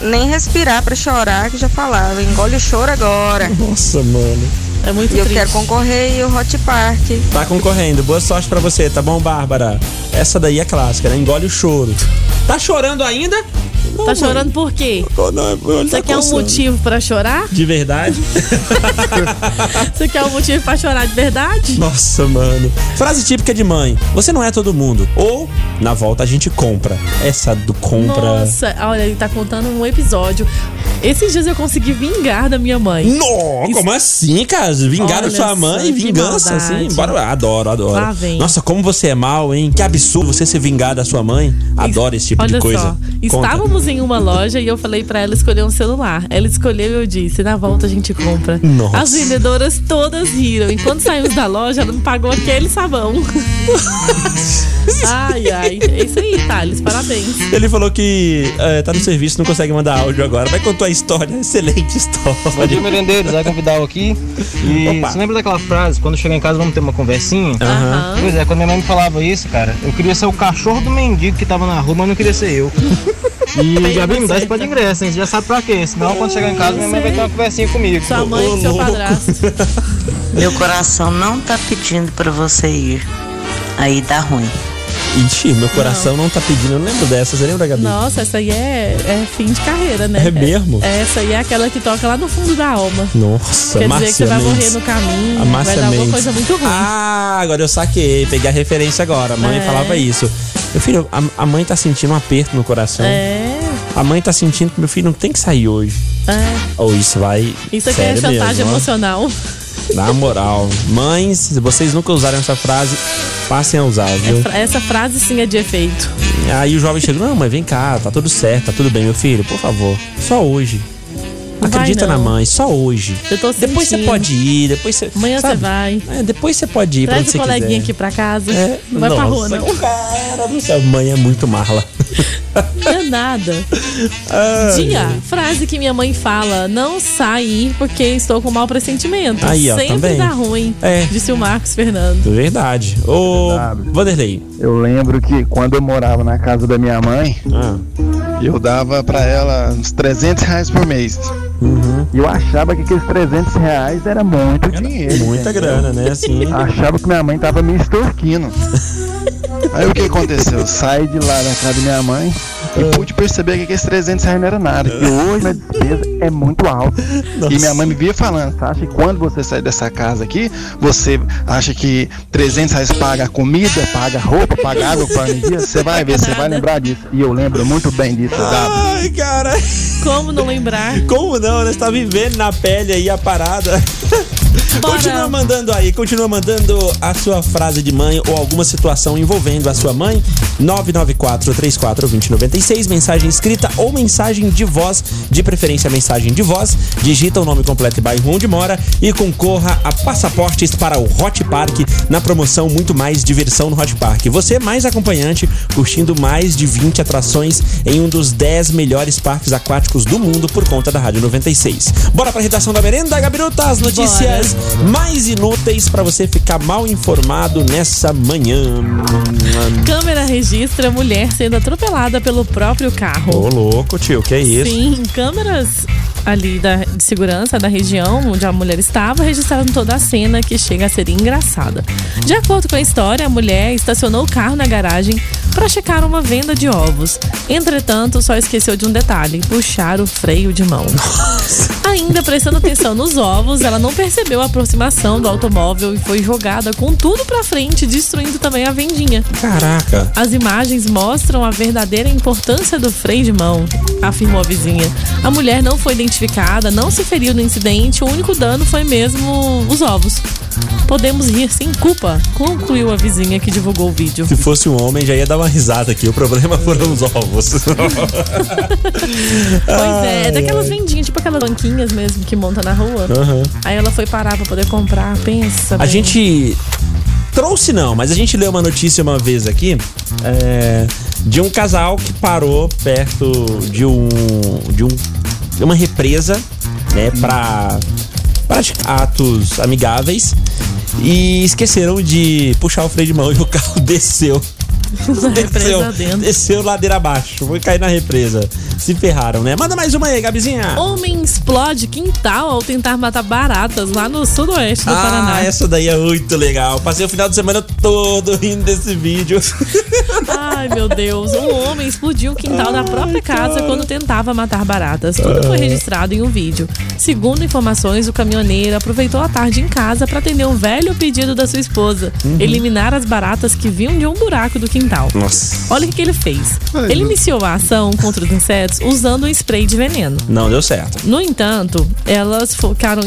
nem respirar pra chorar, que já falava: engole o choro agora. Nossa, mano. É muito E eu triste. quero concorrer e o Hot Park. Tá concorrendo. Boa sorte pra você, tá bom, Bárbara? Essa daí é clássica, né? Engole o choro. Tá chorando ainda? Tá chorando por quê? Não, Você quer um motivo pra chorar? De verdade? Você quer um motivo pra chorar de verdade? Nossa, mano. Frase típica de mãe. Você não é todo mundo. Ou, na volta, a gente compra. Essa do compra. Nossa, olha, ele tá contando um episódio. Esses dias eu consegui vingar da minha mãe. Não, como assim, cara? Vingar da sua mãe, vingança, assim. Bora, adoro, adoro. Lá vem. Nossa, como você é mal, hein? Que absurdo você se vingar da sua mãe. Adoro esse tipo Olha de coisa. só, Conta. estávamos em uma loja e eu falei pra ela escolher um celular. Ela escolheu e eu disse: na volta a gente compra. Nossa. As vendedoras todas riram. E quando saímos da loja, ela me pagou aquele sabão. ai, ai. É isso aí, Thales. Parabéns. Ele falou que é, tá no serviço, não consegue mandar áudio agora. Vai contar história, excelente Bom dia, história. merendeiros. Zé Convidal aqui. E Opa. você lembra daquela frase, quando chegar em casa vamos ter uma conversinha? Aham. Pois é, quando minha mãe me falava isso, cara, eu queria ser o cachorro do mendigo que tava na rua, mas não queria ser eu. E Gabi, me dá esse de ingresso, hein? Você já sabe pra quê? Senão, quando chegar em casa, minha mãe vai ter uma conversinha comigo. Sua mãe e seu padrasto. Meu coração não tá pedindo pra você ir. Aí dá ruim. Ixi, meu coração não. tá pedindo. Eu não lembro dessa. Você lembra, Gabi? Nossa, essa aí é, é fim de carreira, né? É mesmo? Essa aí é aquela que toca lá no fundo da alma. Nossa, Quer dizer Márcia que você vai Mendes. morrer no caminho, A Márcia vai dar alguma Mendes. coisa muito ruim. Ah, agora eu saquei. Peguei a referência agora. A mãe É. falava isso. Meu filho, a, a mãe tá sentindo um aperto no coração. É, A mãe tá sentindo que meu filho não tem que sair hoje. é. Ou isso vai. Isso aqui é chantagem mesmo, ó. Na moral. Mães, se vocês nunca usaram essa frase, passem a usar, viu? Fra- Essa frase sim é de efeito. Aí o jovem chega, não, mãe, vem cá, tá tudo certo, tá tudo bem, meu filho, por favor. Só hoje. Não Acredita na mãe, só hoje. Eu tô Depois você sentindo. pode ir, depois você. Amanhã você vai. É, depois você pode ir pra Traz onde o coleguinha quiser. aqui pra casa. É, não vai pra nossa, rua, não. Cara do céu, mãe é muito marla. Nada. Ai. Dia, frase que minha mãe fala: não sair porque estou com mau pressentimento. Aí, ó, Sempre também. dá ruim. É. Disse o Marcos Fernando. Verdade. Ô, Vanderlei. Eu lembro que quando eu morava na casa da minha mãe, Ah. eu dava pra ela uns 300 reais por mês. Uhum. E eu achava que aqueles 300 reais era muito dinheiro. Muita grana, né? Assim. Achava que minha mãe tava me extorquindo. Aí o que aconteceu? Eu saí de lá da casa da minha mãe, e pude perceber que aqueles 300 reais não era nada. E hoje minha despesa é muito alta. E minha mãe me via falando, você acha que quando você sair dessa casa aqui, você acha que 300 reais paga comida, paga roupa, paga água, paga energia? Você vai ver, você vai lembrar disso. E eu lembro muito bem disso? Ai, cara. Como não lembrar? Como não? Você tá vivendo na pele aí a parada. Continua mandando aí, continua mandando a sua frase de mãe ou alguma situação envolvendo a sua mãe. 994-34-2096, mensagem escrita ou mensagem de voz, de preferência mensagem de voz. Digita o nome completo e bairro onde mora e concorra a passaportes para o Hot Park na promoção Muito Mais Diversão no Hot Park. Você mais acompanhante, curtindo mais de 20 atrações em um dos 10 melhores parques aquáticos do mundo por conta da Rádio 96. Bora pra redação da merenda, Gabiruta, as notícias mais inúteis para você ficar mal informado nessa manhã. Câmera registra mulher sendo atropelada pelo próprio carro. Ô, louco, tio, que é isso? Sim, câmeras ali da, de segurança da região onde a mulher estava registraram toda a cena que chega a ser engraçada. De acordo com a história, a mulher estacionou o carro na garagem para checar uma venda de ovos. Entretanto, só esqueceu de um detalhe: puxar o freio de mão. Ainda prestando atenção nos ovos, ela não percebeu a aproximação do automóvel e foi jogada com tudo para frente, destruindo também a vendinha. Caraca. As imagens mostram a verdadeira importância do freio de mão, afirmou a vizinha. A mulher não foi identificada, não se feriu no incidente, o único dano foi mesmo os ovos. Podemos rir sem culpa, concluiu a vizinha que divulgou o vídeo. Se fosse um homem, já ia dar uma risada aqui. O problema foram os ovos. Pois é, daquelas vendinhas, tipo aquelas banquinhas mesmo que monta na rua. Aham. Aí ela foi parar pra poder comprar, pensa. A bem. gente trouxe não, mas a gente leu uma notícia uma vez aqui é, de um casal que parou perto de um de um de uma represa, né, para praticar atos amigáveis e esqueceram de puxar o freio de mão e o carro desceu. Dentro. desceu ladeira abaixo, foi cair na represa. Se ferraram, né? Manda mais uma aí, Gabizinha. Homem explode quintal ao tentar matar baratas lá no sudoeste do ah, Paraná. essa daí é muito legal. Passei o final de semana todo rindo desse vídeo. Ai, meu Deus. Um homem explodiu o quintal da própria casa quando tentava matar baratas. Tudo foi registrado em um vídeo. Segundo informações, o caminhoneiro aproveitou a tarde em casa para atender um velho pedido da sua esposa: Uhum. eliminar as baratas que vinham de um buraco do quintal. Nossa. Olha o que ele fez. Ai, Ele iniciou a ação contra os insetos usando um spray de veneno. Não deu certo. No entanto, elas ficaram,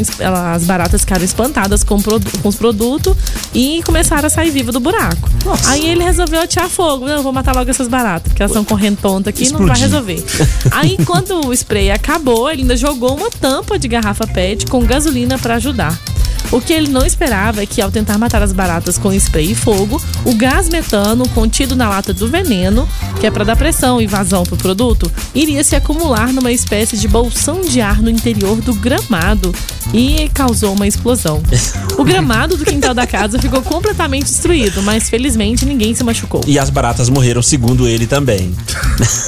as baratas ficaram espantadas com, com os produtos e começaram a sair vivas do buraco. Aí ele resolveu atirar fogo. Não, eu vou matar logo essas baratas, porque elas estão correndo tonta aqui e não vai resolver. Aí, quando o spray acabou, ele ainda jogou uma tampa de garrafa PET com gasolina para ajudar. O que ele não esperava é que, ao tentar matar as baratas com spray e fogo, o gás metano contido na lata do veneno, que é para dar pressão e vazão pro produto, iria se acumular numa espécie de bolsão de ar no interior do gramado e causou uma explosão. O gramado do quintal da casa ficou completamente destruído, mas felizmente ninguém se machucou. E as baratas morreram, segundo ele também.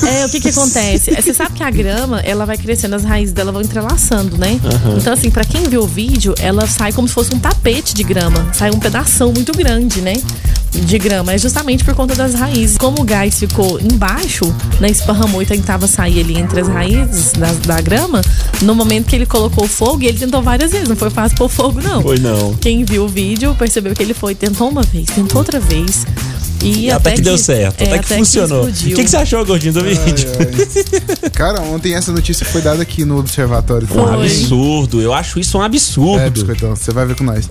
É, o que que acontece? Você sabe que a grama, ela vai crescendo, as raízes dela vão entrelaçando, né? Aham. Então, assim, pra quem viu o vídeo, ela sai como se fosse um tapete de grama. Sai um pedação muito grande, né? De grama. É justamente por conta das raízes. Como o gás ficou embaixo, né? Esparramou e tentava sair ali entre as raízes da, da grama, no momento que ele colocou fogo, e ele tentou várias vezes. Não foi fácil pôr fogo, não. Foi não. Quem viu o vídeo percebeu que ele foi, tentou uma vez, tentou outra vez. E até, que, deu certo, é, até que funcionou. O explodiu. que, que você achou, Gordinho, do vídeo? Cara, ontem essa notícia foi dada aqui no Observatório Um também. absurdo, eu acho isso um absurdo. É, biscoitão, você vai ver com nós.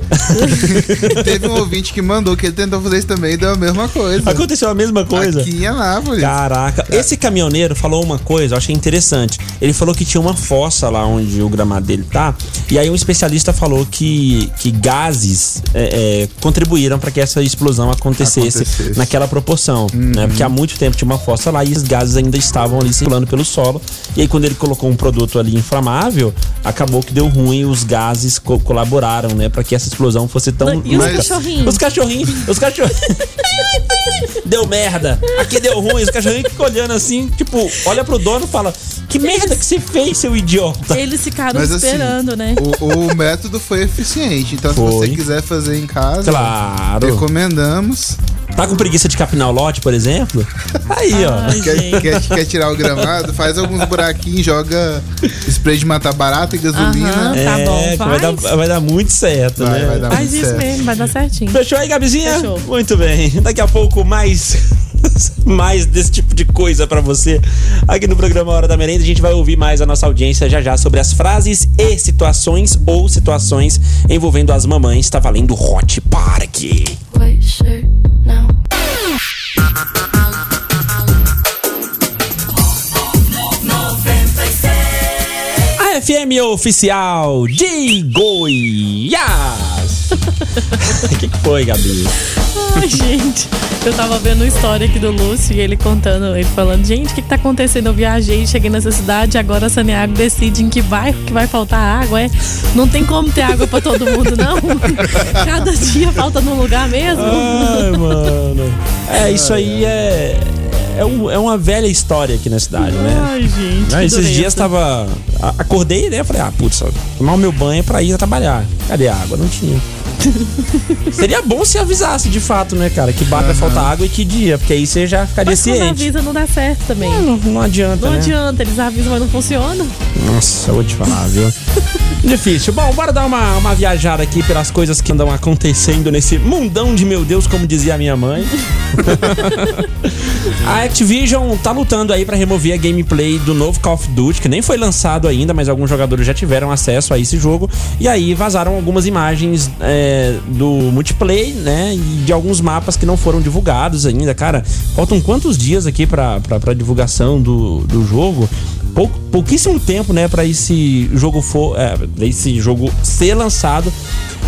Teve um ouvinte que mandou que ele tentou fazer isso também e deu a mesma coisa. Aconteceu a mesma coisa? Aqui em Anápolis. Caraca, esse caminhoneiro falou uma coisa, eu achei interessante. Ele falou que tinha uma fossa lá onde o gramado dele tá. E aí um especialista falou que, que gases é, é, contribuíram para que essa explosão acontecesse, Acontecesse. Naquela proporção. Né? Porque há muito tempo tinha uma fossa lá e os gases ainda estavam ali circulando pelo solo. E aí quando ele colocou um produto ali inflamável, acabou que deu ruim e os gases co- colaboraram, né? para que essa explosão fosse tão E os cachorrinhos? Os cachorrinhos, os cachorrinhos. deu merda. Aqui deu ruim. Os cachorrinhos ficam olhando assim, tipo, olha pro dono e fala: Que merda que você fez, seu idiota? Eles ficaram Mas, assim, esperando, né? O, o método foi eficiente. Então, Foi. se você quiser fazer em casa, Claro. recomendamos. Tá com preguiça de capinar o lote, por exemplo? Aí, ó. quer, quer, quer tirar o gramado? Faz alguns buraquinhos, joga spray de matar barata e gasolina. Aham, tá é, bom, vai, dar, vai dar muito certo, Vai, né? vai dar Faz muito isso certo. mesmo, vai dar certinho. Fechou aí, Gabizinha? Fechou. Muito bem. Daqui a pouco mais mais desse tipo de coisa pra você aqui no programa Hora da Merenda. A gente vai ouvir mais a nossa audiência já já sobre as frases e situações ou situações envolvendo as mamães. Tá valendo Hot Park. White shirt now. A FM oficial de Goiás. O que, que foi, Gabi? Ai, gente, eu tava vendo uma história aqui do Lúcio e ele contando, ele falando, gente, o que, que tá acontecendo? Eu viajei, cheguei nessa cidade, agora a Saneago decide em que bairro que vai faltar água, é? Não tem como ter água pra todo mundo, não? Cada dia falta num lugar mesmo? Ai, mano. É, isso aí é. É, um- é uma velha história aqui na cidade, né? Ai, gente. Ah, que esses dias tava. Acordei, né? Falei, ah, putz, tomar o meu banho pra ir trabalhar. Cadê a água? Não tinha. Seria bom se avisasse de fato, né, cara? Que bar vai faltar água e que dia, porque aí você já ficaria Mas ciente. avisa não dá certo também. Não, não adianta, Não né? adianta, eles avisam, mas não funciona. Nossa, eu vou te falar, viu? Difícil. Bom, bora dar uma, uma viajada aqui pelas coisas que andam acontecendo nesse mundão de meu Deus, como dizia a minha mãe. a Activision tá lutando aí pra remover a gameplay do novo Call of Duty, que nem foi lançado ainda, mas alguns jogadores já tiveram acesso a esse jogo. E aí vazaram algumas imagens é, do multiplayer, né? E de alguns mapas que não foram divulgados ainda. Cara, faltam quantos dias aqui pra, pra, pra divulgação do, do jogo? Pou, pouquíssimo tempo, né, para esse jogo for, é, esse jogo ser lançado.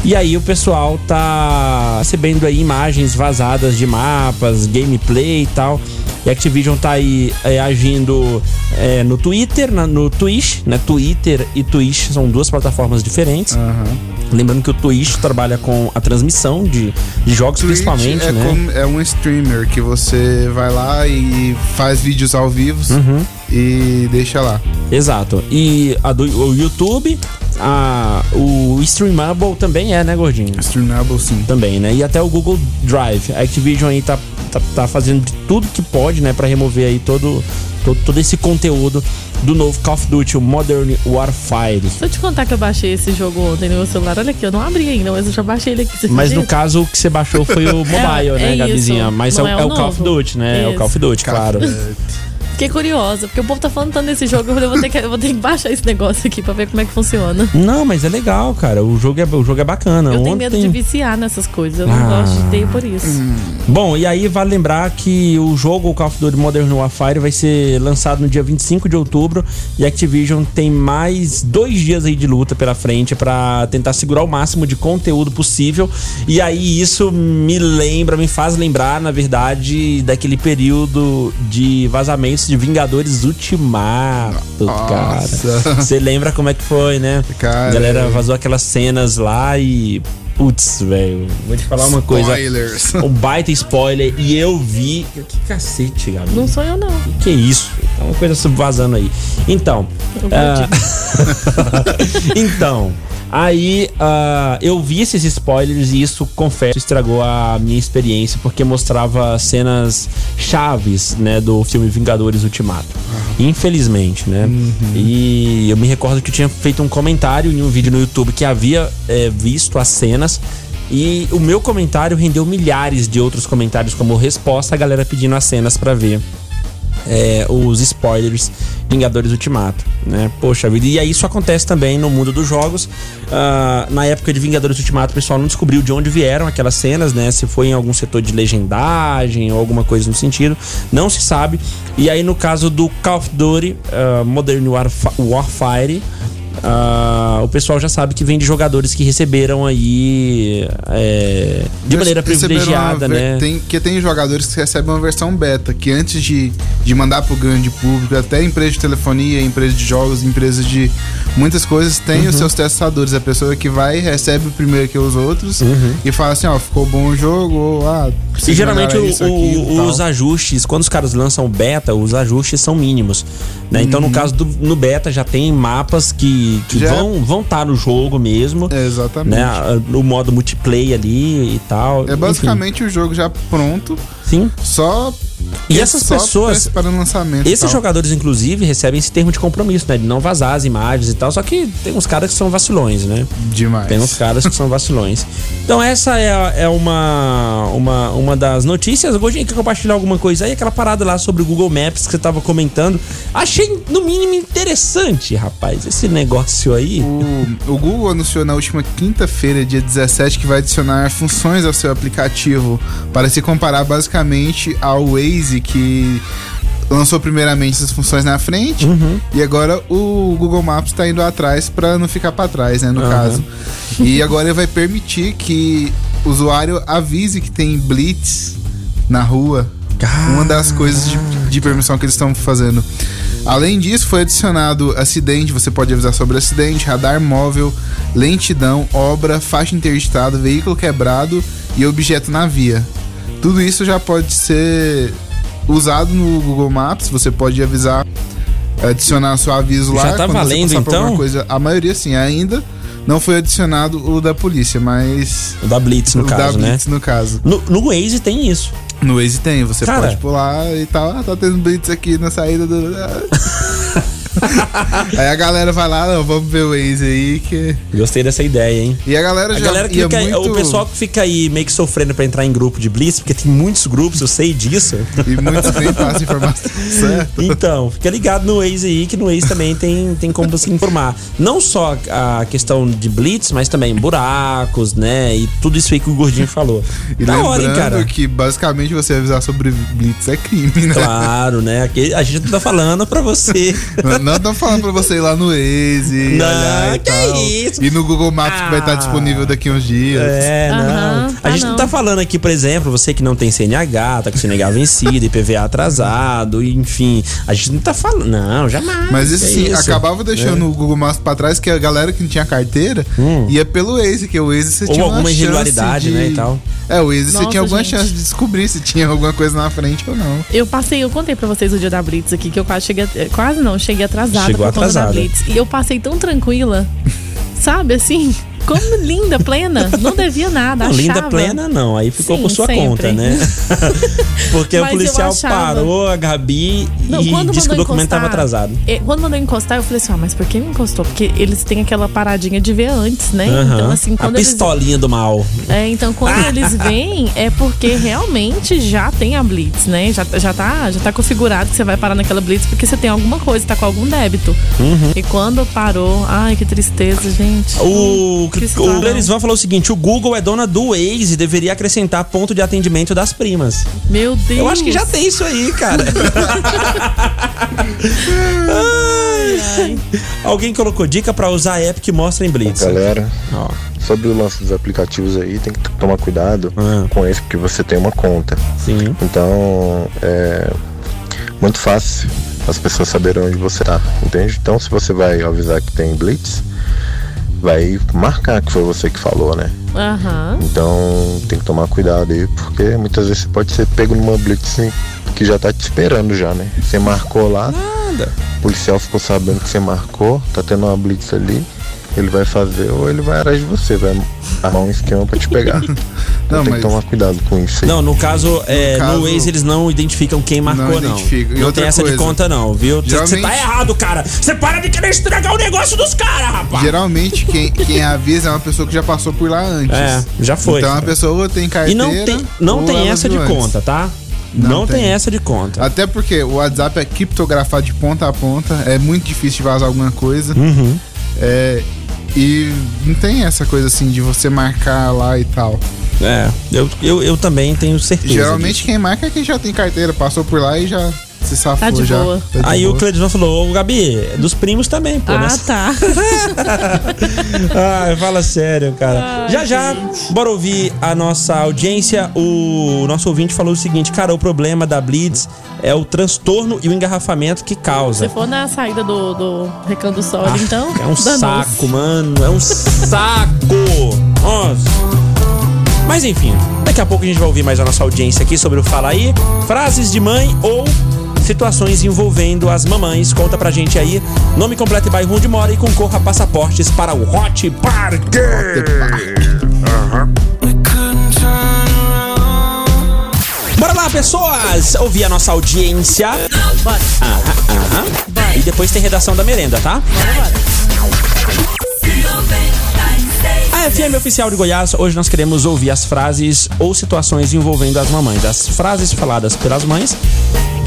E aí o pessoal tá recebendo aí imagens vazadas de mapas, gameplay e tal. E a Activision tá aí é, agindo é, no Twitter, na- no Twitch, né? Twitter e Twitch são duas plataformas diferentes. Lembrando que o Twitch trabalha com a transmissão de, de jogos, Twitch principalmente, é, né? como- é um streamer que você vai lá e faz vídeos ao vivo Uhum. E deixa lá. Exato. E a do o YouTube, a, o Streamable também é, né, gordinho? Streamable, sim. Também, né? E até o Google Drive. A Activision aí tá, tá, tá fazendo de tudo que pode, né, pra remover aí todo, todo, todo esse conteúdo do novo Call of Duty, o Modern Warfare. Se eu te contar que eu baixei esse jogo ontem no meu celular, olha aqui, eu não abri ainda, mas eu já baixei ele aqui. Você Mas no caso, o que você baixou foi o mobile, É, né, é Gabizinha? isso. Mas Não é, é o- o é o Call of. Duty, né? É o Isso. Call of Duty, claro. Fiquei curiosa, porque o povo tá falando tanto desse jogo, eu falei, vou ter que, vou ter que baixar esse negócio aqui pra ver como é que funciona. Não, mas é legal, cara. O jogo é, o jogo é bacana. Eu tenho Ontem... medo de viciar nessas coisas, eu não Ah. gosto de ter por isso. Bom, e aí vale lembrar que o jogo o Call of Duty Modern Warfare vai ser lançado no dia 25 de outubro e a Activision tem mais dois dias aí de luta pela frente pra tentar segurar o máximo de conteúdo possível. E aí isso me lembra, me faz lembrar, na verdade, daquele período de vazamentos de Vingadores Ultimato, cara. Você lembra como é que foi, né? Cara, a galera vazou aquelas cenas lá e. Putz, velho, vou te falar uma coisa. Spoilers. Um baita spoiler. E eu vi. Que cacete, Gabi. Não sou eu, não. Que isso? É uma coisa subvasando aí. Então. Eu ah, então. Aí ah, eu vi esses spoilers e isso, confesso, estragou a minha experiência porque mostrava cenas chaves, né, do filme Vingadores Ultimato. Infelizmente, né? E eu me recordo que eu tinha feito um comentário em um vídeo no YouTube que havia eh, visto as cenas e o meu comentário rendeu milhares de outros comentários como resposta a galera pedindo as cenas pra ver é, os spoilers Vingadores Ultimato, né? Poxa vida. E aí isso acontece também no mundo dos jogos. Ah, na época de Vingadores Ultimato, o pessoal não descobriu de onde vieram aquelas cenas, né? Se foi em algum setor de legendagem ou alguma coisa no sentido. Não se sabe. E aí no caso do Call of Duty ah, Modern Warf- Warfare. Ah, o pessoal já sabe que vem de jogadores que receberam aí é, de maneira privilegiada, né? Tem, que tem jogadores que recebem uma versão beta, que antes de, de mandar pro grande público, até empresa de telefonia, empresa de jogos, empresas de muitas coisas, tem Uhum. os seus testadores. A pessoa que vai, recebe primeiro que os outros Uhum. e fala assim, ó, ficou bom o jogo, ou ah, E geralmente o- os ajustes, quando os caras lançam o beta, os ajustes são mínimos. Né? Então, no Uhum. caso do no beta, já tem mapas que, que Já- vão vão estar no jogo mesmo. Exatamente. Né? O modo multiplayer ali e tal. É basicamente o jogo já pronto. Sim. Só. E essas só pessoas- Para lançamento. Esses tal. jogadores, inclusive, recebem esse termo de compromisso, né? De não vazar as imagens e tal. Só que tem uns caras que são vacilões, né? Demais. Tem uns caras que são vacilões. Então, essa é, é uma, uma, uma das notícias. O Gordinho quer compartilhar alguma coisa aí? Aquela parada lá sobre o Google Maps que você tava comentando. Achei, no mínimo, interessante, rapaz. Esse negócio aí. O, o Google anunciou na última quinta-feira, dia 17, que vai adicionar funções ao seu aplicativo para se comparar basicamente ao Waze, que lançou primeiramente essas funções na frente Uhum. e agora o Google Maps está indo atrás para não ficar para trás, né, no Aham. caso. E agora ele vai permitir que o usuário avise que tem blitz na rua. Uma das coisas de, de permissão que eles estão fazendo. Além disso, foi adicionado acidente, você pode avisar sobre acidente, radar móvel, lentidão, obra, faixa interditada, veículo quebrado e objeto na via. Tudo isso já pode ser usado no Google Maps, você pode avisar, adicionar seu aviso lá. Já tá quando você valendo, passar por alguma então? Coisa. A maioria sim, ainda não foi adicionado o da polícia, mas... O da Blitz, no o caso, da né? Blitz, no caso. No, no Waze tem isso. No Waze tem, você Cara. pode pular e tal. Ah, tá tendo blitz aqui na saída do. aí a galera vai lá, não, vamos ver o Waze aí que. Gostei dessa ideia, hein? E a galera A já galera que muito... O pessoal que fica aí meio que sofrendo pra entrar em grupo de Blitz, porque tem muitos grupos, eu sei disso. E muitos nem passam informação certa. Então, fica ligado no Waze aí, que no Waze também tem, tem como você informar. Não só a questão de Blitz, mas também buracos, né? E tudo isso aí que o Gordinho falou. E da lembrando hora, hein, cara? que basicamente você avisar sobre blitz é crime, né? Claro, né? Aqui, a gente tá falando pra você. Não, não tô falando pra você ir lá no Waze, Não, olhar e que tal. isso? E no Google Maps que vai estar Ah. disponível daqui uns dias. É, não. Aham, a tá gente não. não. tá falando aqui, por exemplo, você que não tem CNH, tá com CNH vencido, IPVA atrasado, enfim. A gente não tá falando. Não, jamais. Mas isso sim, isso. acabava deixando É. o Google Maps pra trás, que a galera que não tinha carteira ia pelo Waze, que o Waze você Hum. Ou tinha uma alguma irregularidade, de... né, e tal. É, o Waze você tinha alguma gente. chance de descobrir se tinha alguma coisa na frente ou não. Eu passei, eu contei pra vocês o dia da Blitz aqui, que eu quase cheguei. Quase não, cheguei atrasada Chegou atrasada. E eu passei tão tranquila, sabe assim? Como linda, plena. Não devia nada. Não, linda plena não, aí ficou Sim, por sua sempre. conta, né? Porque o policial parou a Gabi Não, e disse que o documento encostar, tava atrasado. eh, Quando mandou encostar, eu falei assim: ah, mas por que me encostou? Porque eles têm aquela paradinha de ver antes, né? Então, assim, a quando eles. pistolinha do mal. É, então quando eles vêm é porque realmente já tem a Blitz, né? Já, já, tá, já tá configurado que você vai parar naquela Blitz porque você tem alguma coisa, tá com algum débito. Uhum. E quando parou, ai que tristeza, gente. O, Que o. Clerisvan falou o seguinte: o Google é dona do Waze e deveria acrescentar ponto de atendimento das primas. Meu Deus. Eu acho que já tem isso aí, cara. Ai, ai. Alguém colocou dica pra usar a app que mostra em Blitz. Galera, Ó. sobre o lance dos aplicativos aí, tem que tomar cuidado Ah. com esse, porque você tem uma conta. Sim. Então, é muito fácil as pessoas saberem onde você tá, entende? Então, se você vai avisar que tem Blitz, vai marcar que foi você que falou, né? Aham. Então, tem que tomar cuidado aí, porque muitas vezes você pode ser pego numa Blitz que já tá te esperando já, né? Você marcou lá, Nada. o policial ficou sabendo que você marcou, tá tendo uma blitz ali, ele vai fazer ou ele vai atrás de você, vai armar um esquema pra te pegar. Então Não, tem mas- que tomar cuidado com isso aí. Não, no caso, é, no, caso- Waze eles não identificam quem marcou, não. identifica. E Não outra tem essa de coisa, conta, não, viu? Você geralmente- tá errado, cara. Você para de querer estragar o negócio dos caras, rapaz. Geralmente, quem, quem avisa é uma pessoa que já passou por lá antes. É, já foi. Então a pessoa tem E carteira. não tem, não tem essa de antes. conta, tá? Não, Não tem. tem. essa de conta. Até porque o WhatsApp é criptografado de ponta a ponta, é muito difícil de vazar alguma coisa. Uhum. É, e não tem essa coisa assim de você marcar lá e tal. É, eu, eu, eu também tenho certeza. Geralmente disso. quem marca é quem já tem carteira, passou por lá e já se safou Tá de já. boa. Tá de Aí boa. o Cleiton falou, ô Gabi, dos primos também, pô. Ah, né? tá. Ai, fala sério, cara. já já, bora ouvir a nossa audiência. O nosso ouvinte falou o seguinte, cara, o problema da Blitz é o transtorno e o engarrafamento que Se causa. for na saída do, do Recanto do Sol, Ah, então. é um saco, mano. É um saco. Nossa. Mas enfim, daqui a pouco a gente vai ouvir mais a nossa audiência aqui sobre o Fala aí, frases de mãe ou situações envolvendo as mamães. Conta pra gente aí, nome completo e bairro onde mora e concorra passaportes para o Hot Park. Bora lá, pessoas! Ouvir a nossa audiência. Aham, aham. E depois tem redação da merenda, tá? A FM Oficial de Goiás, hoje nós queremos ouvir as frases ou situações envolvendo as mamães. As frases faladas pelas mães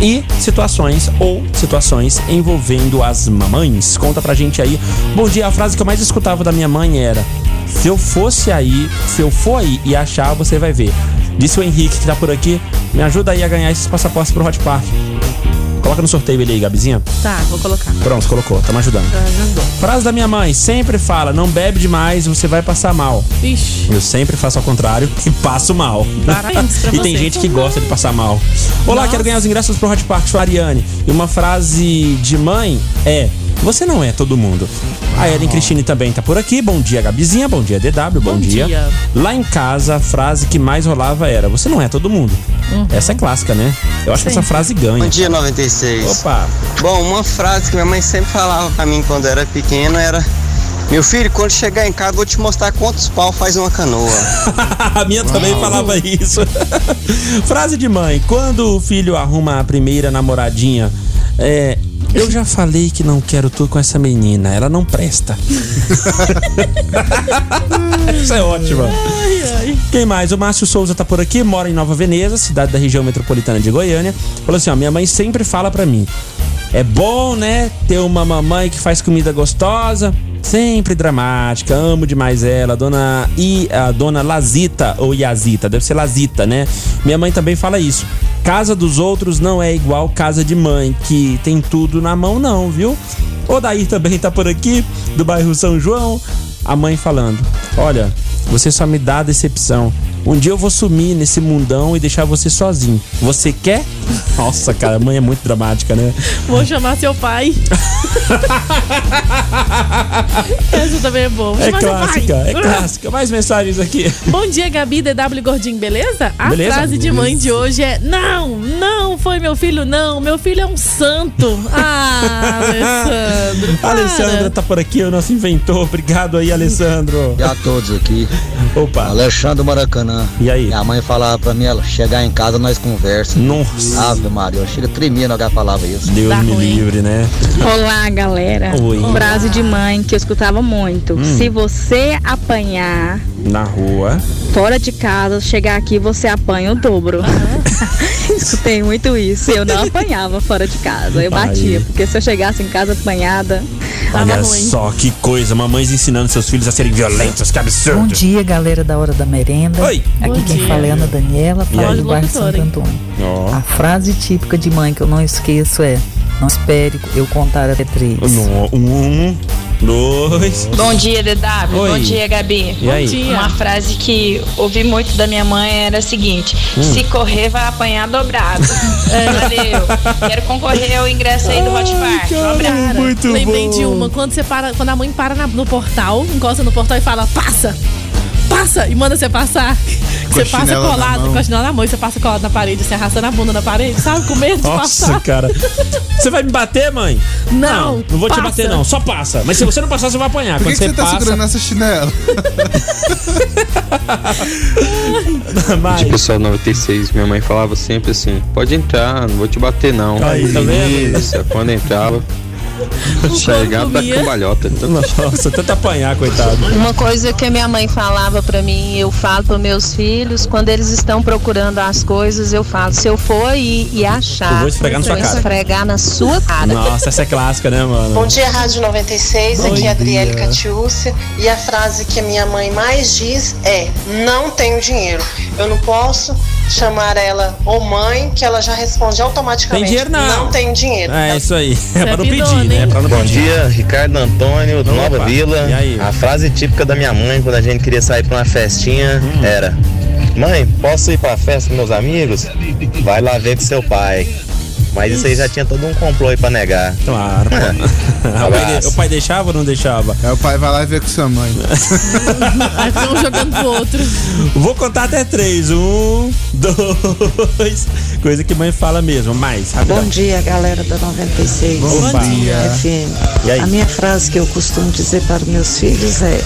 e situações ou situações envolvendo as mamães. Conta pra gente aí. Bom dia, a frase que eu mais escutava da minha mãe era: Se eu fosse aí, se eu for aí e achar, você vai ver. Disse o Henrique que tá por aqui, me ajuda aí a ganhar esses passaportes pro Hot Park. Coloca no sorteio ele aí, Gabizinha. Tá, vou colocar. Pronto, colocou, tá me ajudando. Já ajudou. Frase da minha mãe, sempre fala, não bebe demais, você vai passar mal. Ixi. Eu sempre faço ao contrário e passo mal. Parabéns pra e tem você. gente que gosta de passar mal. Olá, Nossa. quero ganhar os ingressos pro Hot Park, sou a Ariane. E uma frase de mãe é: Você não é todo mundo. A Ellen Cristine também tá por aqui. Bom dia, Gabizinha. Bom dia, DW. Bom, Bom dia. Lá em casa, a frase que mais rolava era: Você não é todo mundo. Essa é clássica, né? Eu acho que essa frase ganha. Bom dia, 96. Opa! Bom, uma frase que minha mãe sempre falava pra mim quando era pequeno era: Meu filho, quando chegar em casa, eu vou te mostrar quantos pau faz uma canoa. A minha também falava isso. Frase de mãe: quando o filho arruma a primeira namoradinha, é. Eu já falei que não quero tu com essa menina, ela não presta. Isso é ótimo. Quem mais? O Márcio Souza tá por aqui, mora em Nova Veneza, cidade da região metropolitana de Goiânia. Falou assim: ó, minha mãe sempre fala pra mim. É bom, né? Ter uma mamãe que faz comida gostosa. Sempre dramática, amo demais ela. Dona I, a dona Lazita ou Yazita, deve ser Lazita, né? Minha mãe também fala isso. Casa dos outros não é igual casa de mãe, que tem tudo na mão, não, viu? O Daí também tá por aqui, do bairro São João. A mãe falando: Olha, você só me dá decepção. Um dia eu vou sumir nesse mundão e deixar você sozinho. Você quer? Nossa, cara, a mãe é muito dramática, né? Vou chamar seu pai. Essa também é boa. Vou É clássica, pai. é clássica. Mais mensagens aqui. Bom dia, Gabi, DW Gordinho, beleza? A Beleza. frase de mãe de hoje é: Não, não foi meu filho, não. Meu filho é um santo. Ah, Alessandro. para. Alessandra tá por aqui, o nosso inventor. Obrigado aí, Alessandro. E a todos aqui. Opa. Alexandre Maracanã. E aí? Minha mãe falava pra mim, ela, chegar em casa nós conversa. Nossa. Ave Maria, eu chega tremendo alguém falava isso. Deus me livre, né? Olá, galera. Oi. Frase de mãe que eu escutava muito. Hum. Se você apanhar Na rua. fora de casa, chegar aqui, você apanha o dobro. Escutei muito isso. Eu não apanhava fora de casa. Eu batia. Aí. Porque se eu chegasse em casa apanhada, tava Olha ruim. só que coisa, mamães ensinando seus filhos a serem violentos, que absurdo. Bom dia, galera da Hora da Merenda. Oi. Aqui quem fala é Ana Daniela, fala aí? do bairro Santo? Antônio. Ó. A frase típica de mãe que eu não esqueço é: Não espere eu contar até três. No- Um, dois. Bom dia, DW. Oi. Bom dia, Gabi. E aí? Bom dia. Uma frase que ouvi muito da minha mãe era a seguinte: Hum. se correr, vai apanhar dobrado. Valeu. Quero concorrer ao ingresso aí do Hot Park. Abraço. muito Lembrei bom. de uma, quando você para, quando a mãe para na- no portal, encosta no portal e fala, passa! Passa! E manda você passar. Você passa colado, com a chinela na mão, e você passa colado na parede, você arrastando a bunda na parede, sabe? Com medo de Nossa, passar. cara. Você vai me bater, mãe? Não, Não, vou te passa. bater, não. Só passa. Mas se você não passar, você vai apanhar. Por Quando que, que você tá passa. segurando essa chinela? Mas- Tipo, só 96, minha mãe falava sempre assim: pode entrar, não vou te bater não. Aí, tá vendo? Isso, quando entrava, chegava da cambalhota. Nossa, tenta apanhar, coitado. Uma coisa que a minha mãe falava pra mim, eu falo para meus filhos, quando eles estão procurando as coisas, eu falo, se eu for aí e achar, Eu vou esfregar na sua cara. esfregar na sua cara. Nossa, essa é clássica, né, mano? Bom dia, Rádio 96. Bom Aqui é a Adriele. Catiúcia. E a frase que a minha mãe mais diz é: Não tenho dinheiro. Eu não posso chamar ela ou mãe, que ela já responde automaticamente: Tem dinheiro, não. tenho dinheiro. É isso aí. É é pra não pedir, né? É pra não Bom pedir. dia, Ricardo Antônio, do Nova Vila. e aí? A frase típica da minha mãe quando a gente queria sair pra uma festinha Hum. era: Mãe, posso ir pra festa com meus amigos? Vai lá ver com seu pai. Mas isso aí já tinha todo um complô aí pra negar. Claro. o, pai de- o pai deixava ou não deixava? Aí o pai vai lá e vê com sua mãe. Aí fica um jogando pro outro. Vou contar até três. Um, dois. Coisa que mãe fala mesmo. Mais, rapidão. Bom dia, galera da 96 Bom Bom dia. FM. E aí? A minha frase que eu costumo dizer para meus filhos é: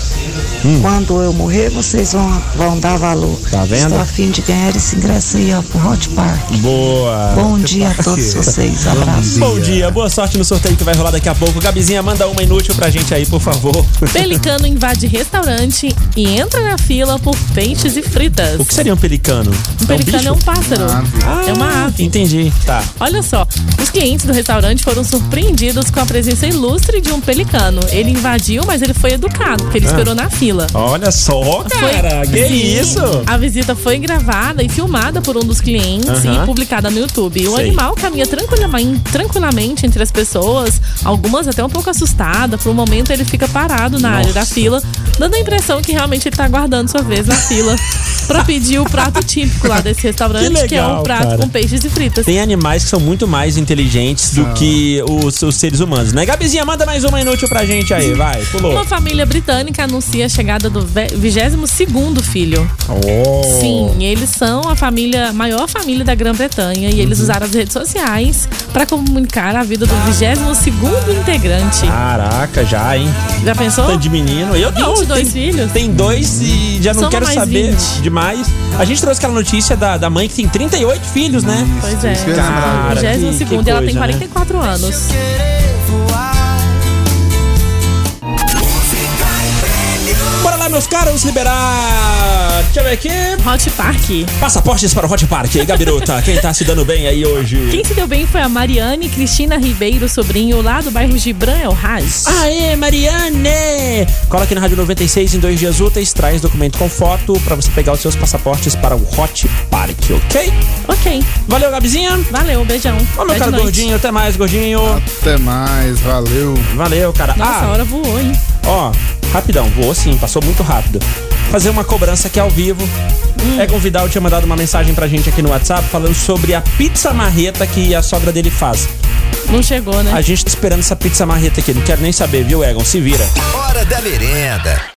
Hum. Quando eu morrer, vocês vão, vão dar valor. Tá vendo? Estou a fim de ganhar esse ingresso aí, ó, pro Hot Park. Boa. Bom dia a todos vocês. Abraço. Bom dia, boa sorte no sorteio que vai rolar daqui a pouco. Gabizinha, manda uma inútil pra gente aí, por favor. Pelicano invade restaurante e entra na fila por peixes e fritas. O que seria um pelicano? Um pelicano bicho? é um pássaro. Ah, é uma Entendi. Tá. Olha só, os clientes do restaurante foram surpreendidos com a presença ilustre de um pelicano. Ele invadiu, mas ele foi educado, porque ele Ah. esperou na fila. Olha só, cara. Que Sim, isso? A visita foi gravada e filmada por um dos clientes Aham. e publicada no YouTube. O Sei. animal caminha tranquilamente, entre as pessoas, algumas até um pouco assustadas. Por um momento ele fica parado na área da Nossa. fila, dando a impressão que realmente ele tá aguardando sua vez na fila pra pedir o prato típico lá desse restaurante, Que que, é legal, um prato cara. com peixes e fritas. Tem animais que são muito mais inteligentes do que os, os seres humanos, né? Gabizinha, manda mais uma inútil pra gente aí, vai. Pulou. Uma família britânica anuncia a chegada do ve- 22º filho. Oh. Sim, eles são a família, maior família da Grã-Bretanha e Uhum. eles usaram as redes sociais para comunicar a vida do 22º integrante. Caraca, já, hein? Já pensou? Tanto de menino. Eu não. 22 tem, filhos? Tem dois e já não Soma quero saber 20. demais. A gente trouxe aquela notícia da, da mãe que tem 38 filhos, né? Pois é, Cara, que- 22 que e ela tem coisa, né? 44 anos. Meus caros, liberar. Deixa eu ver aqui. Hot Park. Passaportes para o Hot Park. E aí, Gabirota, quem tá se dando bem aí hoje? Quem se deu bem foi a Mariane Cristina Ribeiro, sobrinho, lá do bairro Gibran El Haj. Aê, Mariane! Cola aqui na Rádio 96 em dois dias úteis, traz documento com foto pra você pegar os seus passaportes para o Hot Park, ok? Ok. Valeu, Gabizinha. Valeu, beijão. Ô, meu Boa cara noite. gordinho, até mais, gordinho. Até mais, valeu. Valeu, cara. Nossa, ah, a hora voou, hein? Ó, rapidão, voou sim, passou muito rápido. Fazer uma cobrança aqui ao vivo. Hum. É convidar, eu tinha mandado uma mensagem pra gente aqui no WhatsApp falando sobre a pizza marreta que a sogra dele faz. Não chegou, né? A gente tá esperando essa pizza marreta aqui, não quero nem saber, viu, Egon? Se vira. Hora da merenda.